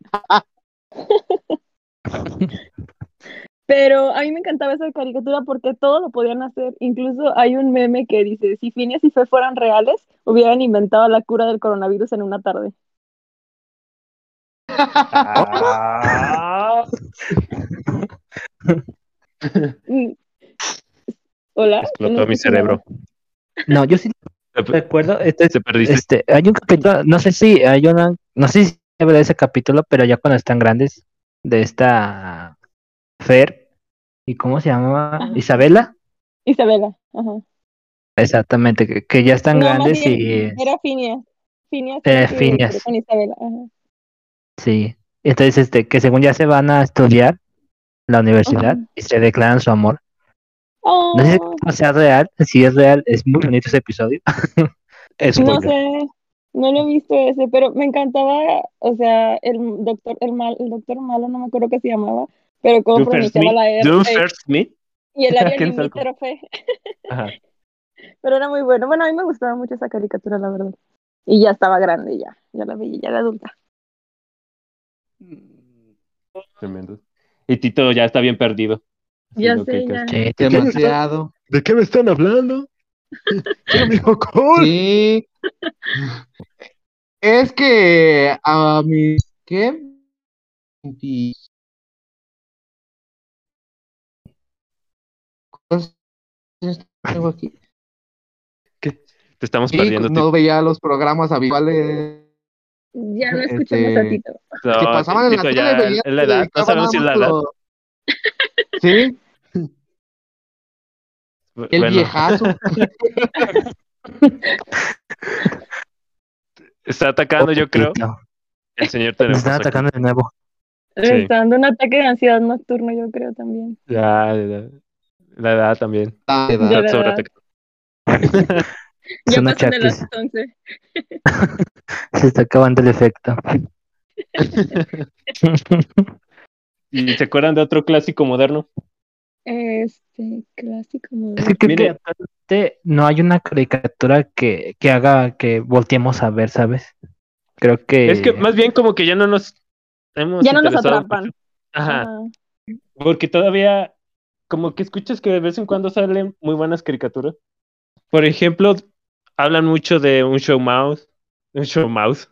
Pero a mí me encantaba esa caricatura porque todo lo podían hacer. Incluso hay un meme que dice, si Phineas y Fe fueran reales, hubieran inventado la cura del coronavirus en una tarde. Ah. Hola. Explotó ¿No mi cerebro. No, yo sí recuerdo. Este, se perdiste. este, hay un capítulo, no sé si hay una, no sé si se de ese capítulo, pero ya cuando están grandes, de esta Fer, ¿y cómo se llamaba? Ajá. Isabela. Isabela. Ajá. Exactamente, que, que ya están No, grandes bien, y Era que Phineas. quedó Con Isabela. Ajá. sí. Entonces, este, que según ya se van a estudiar la universidad Ajá. y se declaran su amor. Oh, No sé si sea real, si es real, es muy bonito ese episodio. es no sé, no lo he visto ese, pero me encantaba, o sea, el doctor, el mal, el doctor malo, no me acuerdo qué se llamaba, pero cómo pronunciaba la R eh, Smith. y el área ¿Quién sabe limítrofe, Ajá. pero era muy bueno. Bueno, a mí me gustaba mucho esa caricatura, la verdad. Y ya estaba grande, ya, ya la veía, ya era adulta. Tremendo. Y Tito ya está bien perdido. Ya sé, que- ya. Sí, Demasiado. ¿De qué me están hablando? Era mi cool. Sí. Es que a mi ¿qué? Veinti- ¿Cuántos años tengo aquí? Te estamos Sí, perdiendo. no veía los programas habituales Ya no escuchamos Este, a Tito. Tito. que No, pasaban en la tele. la edad. No sabemos si es la edad. lo- Sí, el Bueno, viejazo. está atacando, yo creo, el señor Me tenemos están aquí. atacando de nuevo. Sí. está dando un ataque de ansiedad nocturno, yo creo también. Ya, ya, la edad también. La edad. la Está edad. Es. Ya una pasan de las chaquis. 11. Se está acabando el efecto. ¿Y se acuerdan de otro clásico moderno? Este, clásico Es moderno. que creo Mire. que no hay una caricatura que, que haga que volteemos a ver, ¿sabes? Creo que... Es que más bien como que ya no nos hemos Ya no nos atrapan. mucho. Ajá, Ajá. porque todavía como que escuchas que de vez en cuando salen muy buenas caricaturas. Por ejemplo, hablan mucho de un show mouse, un show mouse,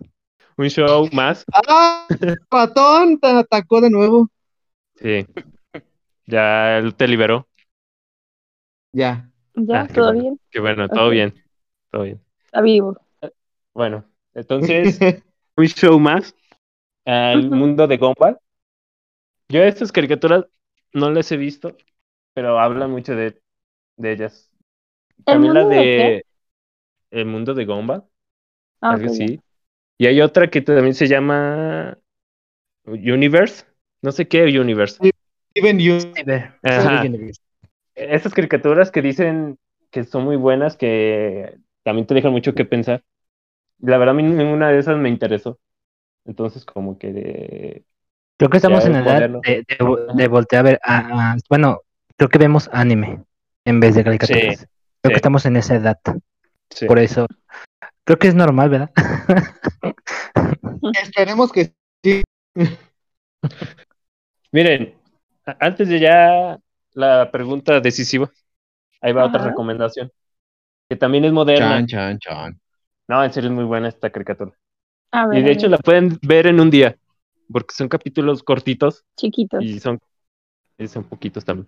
un show más. ¡Ah! Ratón te atacó de nuevo. Sí. Ya él te liberó. Ya. Ya, Ah, qué todo bueno. bien, Que bueno, todo bien. Todo bien. está vivo. Bueno, entonces, un show más al mundo de Gumball. Yo estas caricaturas no las he visto, pero hablan mucho de, de ellas. ¿El También la de El mundo de Gumball, Ah, algo así. Y hay otra que también se llama Universe, no sé qué Universe. Even you. Ajá. Estas caricaturas que dicen que son muy buenas, que también te dejan mucho que pensar. La verdad, a mí ninguna de esas me interesó. Entonces, como que de... Creo que estamos Ya en la edad de, de, vo- de voltear a ver. a- a- bueno, creo que vemos anime en vez de caricaturas. creo sí. que estamos en esa edad. Sí. Por eso. Creo que es normal, ¿verdad? Esperemos que sí. Miren, antes de ya la pregunta decisiva, ahí va otra recomendación, que también es moderna. Chan, chan, chan. No, en serio es muy buena esta caricatura. A ver, Y de hecho la pueden ver en un día, porque son capítulos cortitos chiquitos. y son, y son poquitos también.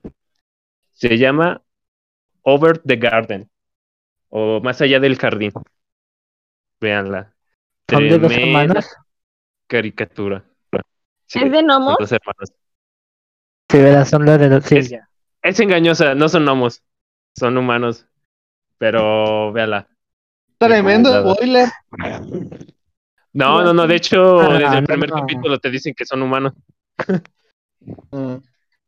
Se llama Over the Garden, o Más allá del jardín. Véanla. Son de dos hermanos. caricatura. Sí, ¿Es de gnomos? dos hermanos. Sí, ¿verdad? Son los de. Sí, Es- ya. Es engañosa, no son gnomos, son humanos. Pero véala. Tremendo spoiler. No, no, no, de hecho, Ah, desde el primer no. capítulo te dicen que son humanos, Mm.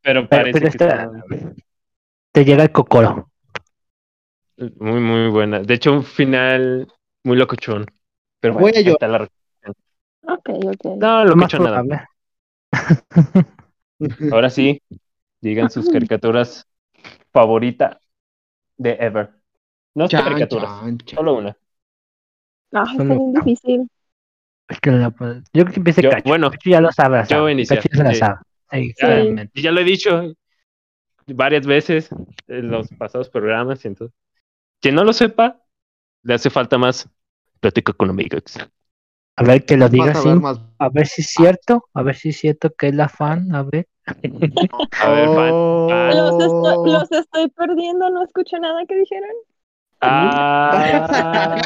pero parece pero que son te llega el cocoro. Muy, muy buenas. De hecho, un final muy locochón. Pero Voy bueno, a la rec- Ok, ok. No, Lo más nada. Ahora sí, digan sus caricaturas favorita de Ever. No Chan, caricaturas, chan, chan. solo una. Ah, está bien difícil. Es que la- yo creo que empiece Yo- Cacho. bueno, Cacho ya lo sabe. yo sí. sabe. Sí, Ya, claramente. Y ya lo he dicho, varias veces en los pasados programas. Y entonces, quien no lo sepa, le hace falta más plática con amigos. A ver que lo diga a así. más. A ver si es cierto. A ver si es cierto que es la fan. A ver. A ver, fan. fan. Los, estoy, los estoy perdiendo, no escucho nada que dijeron. Ah,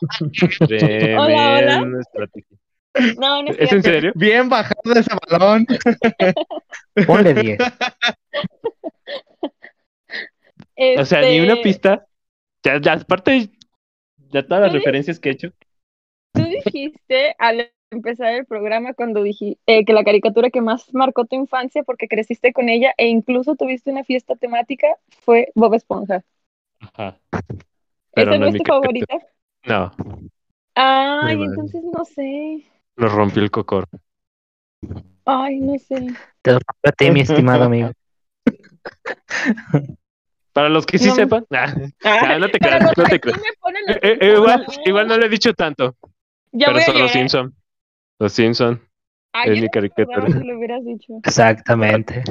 Hola, hola. No, no es ¿Es en serio? Bien bajado ese balón. Ponle 10. O sea, ni una Este, pista. Ya, ya, aparte, ya todas las ¿Sí? referencias que he hecho. Tú dijiste al empezar el programa cuando dije eh, que la caricatura que más marcó tu infancia porque creciste con ella e incluso tuviste una fiesta temática fue Bob Esponja. Ajá. Pero ¿Esa no no es tu favorita? No, Ay, Muy mal. entonces no sé. lo rompió el cocor. Ay, no sé. Te lo a ti, mi estimado amigo. Para los que sí No. sepan, nah, no te creas, no te creas. Eh, eh, eh, igual, No, igual no lo he dicho tanto, Ya pero son los. Simpson. Los Simpson Ay, es mi no caricatura. que lo hubieras dicho. Exactamente.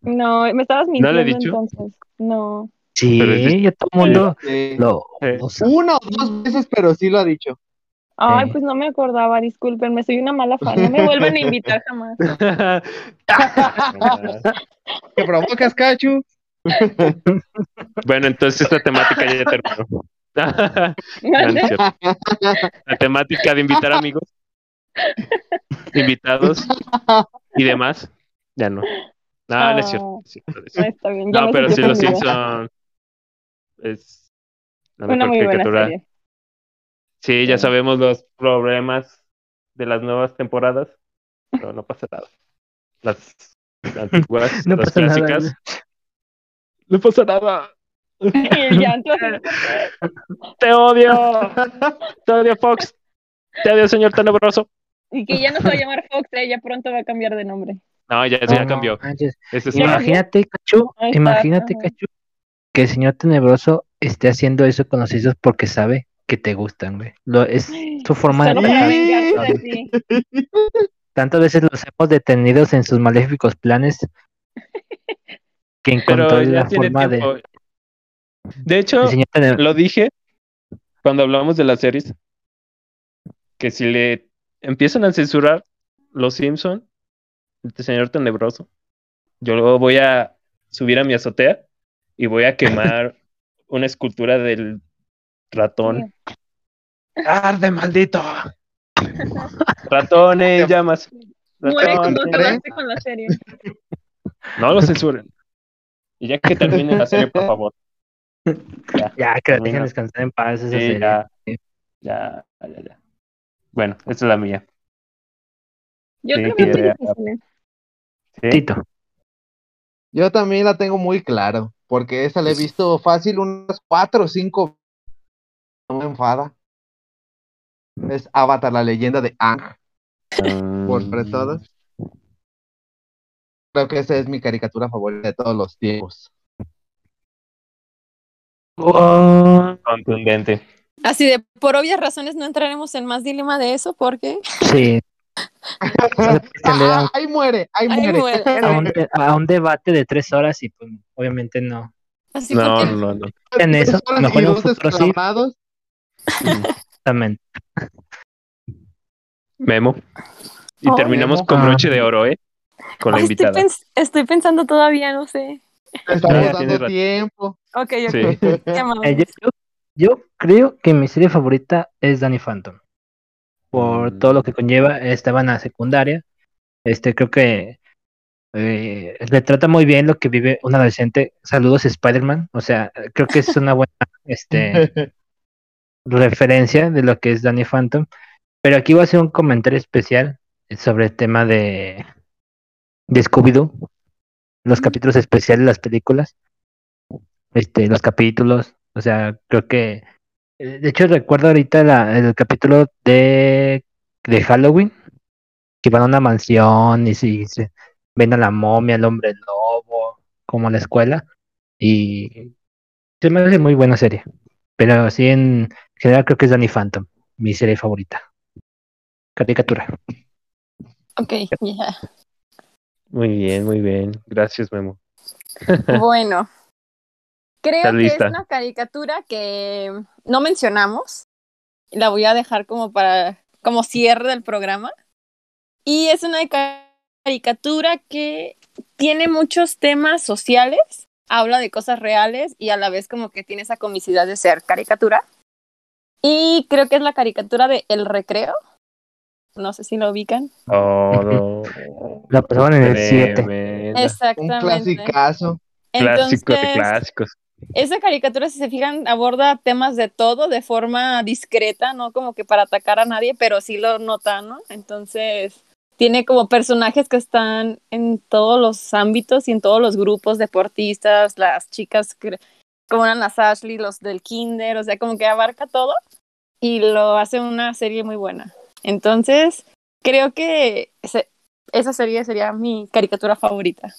No, me estabas ¿No mintiendo lo he dicho? entonces. No. Sí, es- ya todo el mundo Sí. lo, Eh. lo sabe. Una o dos veces, pero sí lo ha dicho. Ay, pues no me acordaba, discúlpenme, soy una mala fan. No me vuelvan a invitar jamás. ¿Qué provocas, Cachu? Bueno, entonces esta temática ya terminó. La temática de invitar amigos, invitados y demás, ya no. No, no es cierto. no es cierto, no es No, cierto. está bien, No, pero sí, los ofendida. Simpson es la Una mejor muy buena caricatura. serie. Sí, ya Sí. sabemos los problemas de las nuevas temporadas, pero no pasa nada. Las antiguas, No las nada. No pasa nada. Y el llanto Te odio. Te odio, Fox. Te odio, señor tenebroso. Y que ya no se va a llamar Fox, eh, ya pronto va a cambiar de nombre. No, ya, No, ya cambió. es. Imagínate, Cachu, imagínate. Cachu, que el señor tenebroso esté haciendo eso con los hijos porque sabe que te gustan, güey. Lo, es su forma Solo de ti. Tantas veces los hemos detenido en sus maléficos planes que encontró Pero ya la tiene forma de. tiempo. De hecho, señor Tenebroso. lo dije cuando hablamos de las series, que si le empiezan a censurar los Simpson, el señor tenebroso, yo lo voy a subir a mi azotea y voy a quemar una escultura del ratón. ¡Arde, maldito! Ratones, llamas. Muere Ratones. cuando acabaste con la serie. No lo censuren. Y ya que termine la serie, por favor. Ya, Ya, que la dejen descansar en paz esa Sí, serie. ya, ya, ya, ya. Bueno, esta es la mía. Yo Sí, también. ¿Sí? Tito. Yo también la tengo muy claro, porque esa la he visto fácil unas cuatro o cinco. No me enfada. Es Avatar, la leyenda de Ang, por sobre Mm, todas. Creo que esa es mi caricatura favorita de todos los tiempos. Contundente. Así de, por obvias razones no entraremos en más dilema de eso porque Sí. ¡Ahí muere! ¡Ahí Ahí muere! muere. a un, de- a un debate de tres horas y pues obviamente no. así No, porque no, no. En eso, mejor en futuro sí. Exactamente. Memo. Y Oh, terminamos Memo. con Ah. broche de oro, ¿eh? Con la Ay, estoy, invitada. pens- estoy pensando todavía, no sé. Estamos tienes dando tiempo. Ok. Sí. Eh, yo, yo- yo creo que mi serie favorita es Danny Phantom. Por Mm. todo lo que conlleva, estaba en la secundaria. Este, creo que eh, retrata muy bien lo que vive un adolescente. Saludos Spider-Man. O sea, creo que es una buena este, referencia de lo que es Danny Phantom. Pero aquí voy a hacer un comentario especial sobre el tema de, de Scooby-Doo. Los capítulos especiales de las películas. Este, los capítulos. O sea, creo que. eh, De hecho, recuerdo ahorita la- el capítulo de, de Halloween. Que van a una mansión y si se ven a la momia, el hombre lobo, como a la escuela. Y se me hace muy buena serie. Pero así en general creo que es Danny Phantom, mi serie favorita. Caricatura. Ok, ya. Muy bien, muy bien. Gracias, Memo. Bueno, creo ¿Estás que es una caricatura que no mencionamos. La voy a dejar como para como cierre del programa. Y es una ca- caricatura que tiene muchos temas sociales, habla de cosas reales y a la vez como que tiene esa comicidad de ser caricatura. Y creo que es la caricatura de El Recreo. No sé si lo ubican. Todo. La pasaban en el 7. Tremenda. Un Exactamente. clasicazo. Clásico de Entonces, clásicos. Esa caricatura, si se fijan, aborda temas de todo de forma discreta, no como que para atacar a nadie, pero sí lo notan, ¿no? Entonces, tiene como personajes que están en todos los ámbitos y en todos los grupos deportistas, las chicas que- como eran las Ashley, los del kinder, o sea, como que abarca todo y lo hace una serie muy buena. Entonces, creo que ese- esa serie sería mi caricatura favorita.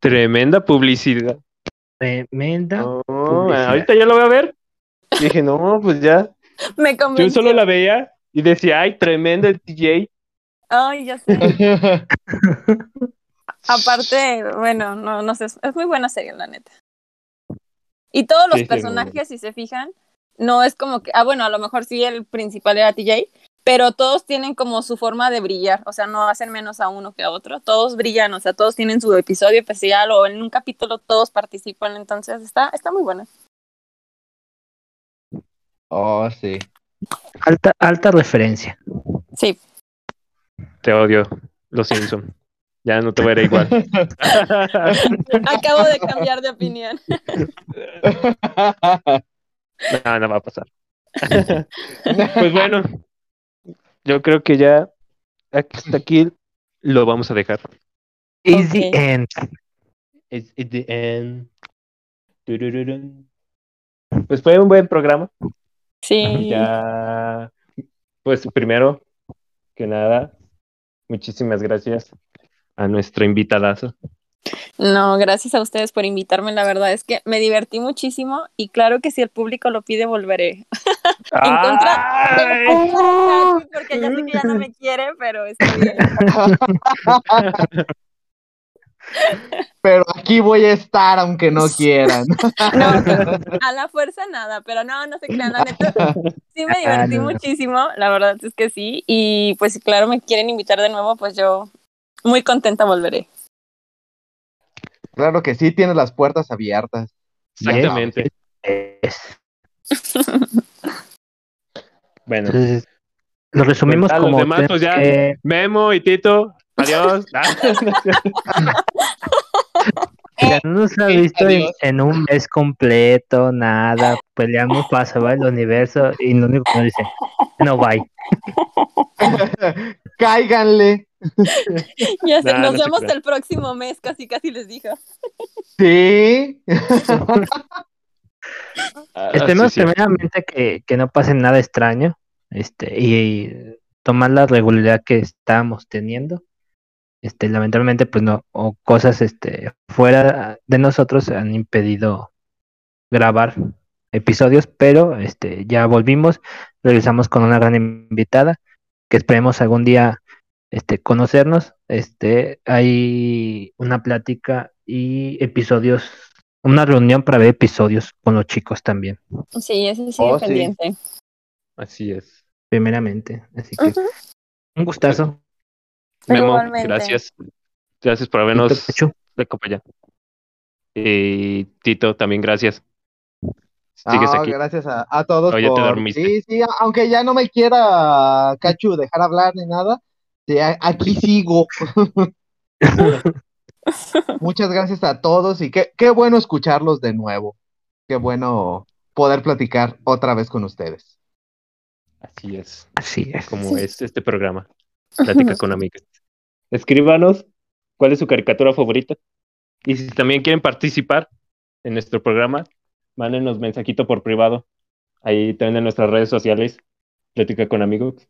Tremenda publicidad. Tremenda. Publicidad. ahorita ya lo voy a ver. Dije, no, pues ya. Me Yo convenció. solo la veía y decía, ay, tremendo el DJ. Ay, ya sé. Aparte, bueno, no, no sé, es muy buena serie, la neta. Y todos los Sí, sí, personajes, si se fijan, no es como que, ah, bueno, a lo mejor sí el principal era TJ, pero todos tienen como su forma de brillar, o sea, no hacen menos a uno que a otro, todos brillan, o sea, todos tienen su episodio especial o en un capítulo todos participan, entonces está, está muy buena. Oh, sí. Alta, alta referencia. Sí, Te odio, los Simpson. Ya no te veré igual. acabo de cambiar de opinión. No, no va a pasar. Pues bueno, yo creo que ya hasta aquí lo vamos a dejar. Is the end. It's, it's the end. Pues fue un buen programa. Sí, Ya, pues primero que nada, muchísimas gracias a nuestra invitadazo. No, gracias a ustedes por invitarme, la verdad es que me divertí muchísimo y claro que si el público lo pide, volveré. En contra, porque ya sé que ya no me quiere, pero está bien. Pero aquí voy a estar aunque no quieran. No, a la fuerza nada, pero no, no se crean, la neta. Sí me divertí Ah, no. muchísimo, la verdad es que sí. Y pues si claro me quieren invitar de nuevo, pues yo muy contenta volveré. Claro que sí, tienes las puertas abiertas. Exactamente. Bueno, Entonces, lo resumimos Pues, a los como demás, pues, ya. Memo y Tito, adiós. Ya no nos ha Sí, visto en un mes completo, nada, peleamos para salvar el universo y lo único que nos dice, no bye. Cáiganle. Ya sé, Nah, nos no vemos el próximo mes, casi casi les dijo. Sí. Ah, sí, sí. primeramente que, que no pase nada extraño este, y tomar la regularidad que estábamos teniendo. Este, lamentablemente, pues no, o cosas este, fuera de nosotros han impedido grabar episodios, pero este, ya volvimos, regresamos con una gran invitada, que esperemos algún día este, conocernos. Este, hay una plática y episodios, una reunión para ver episodios con los chicos también, Sí, ese sigue Oh, sí. pendiente. Así es. primeramente. Así que un gustazo. Memo, Igualmente. gracias. Gracias por habernos acompañado. Y Tito, también gracias. Sigues Ah, aquí. Gracias a, a todos por... Sí, sí, aunque ya no me quiera Cachu dejar hablar ni nada, aquí sigo. Muchas gracias a todos y qué, qué bueno escucharlos de nuevo. Qué bueno poder platicar otra vez con ustedes. Así es. Así es. como es este programa. Plática con amigos. Escríbanos cuál es su caricatura favorita. Y si también quieren participar en nuestro programa, mándenos mensajito por privado. Ahí también en nuestras redes sociales, Plática con amigos.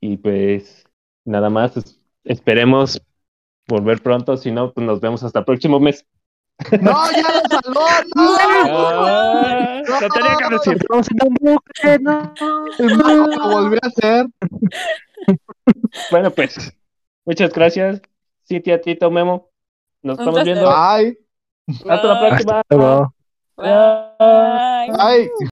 Y pues nada más, es- esperemos volver pronto. Si no, pues nos vemos hasta el próximo mes. ¡No, ya lo saló! ¡No! Ah, lo tenía que decir. No. El mago lo volvió a hacer. Bueno, pues, muchas gracias. Cintia, Tito, Memo. Nos estamos viendo. Bye. Hasta la próxima. Hasta luego. Bye. Bye.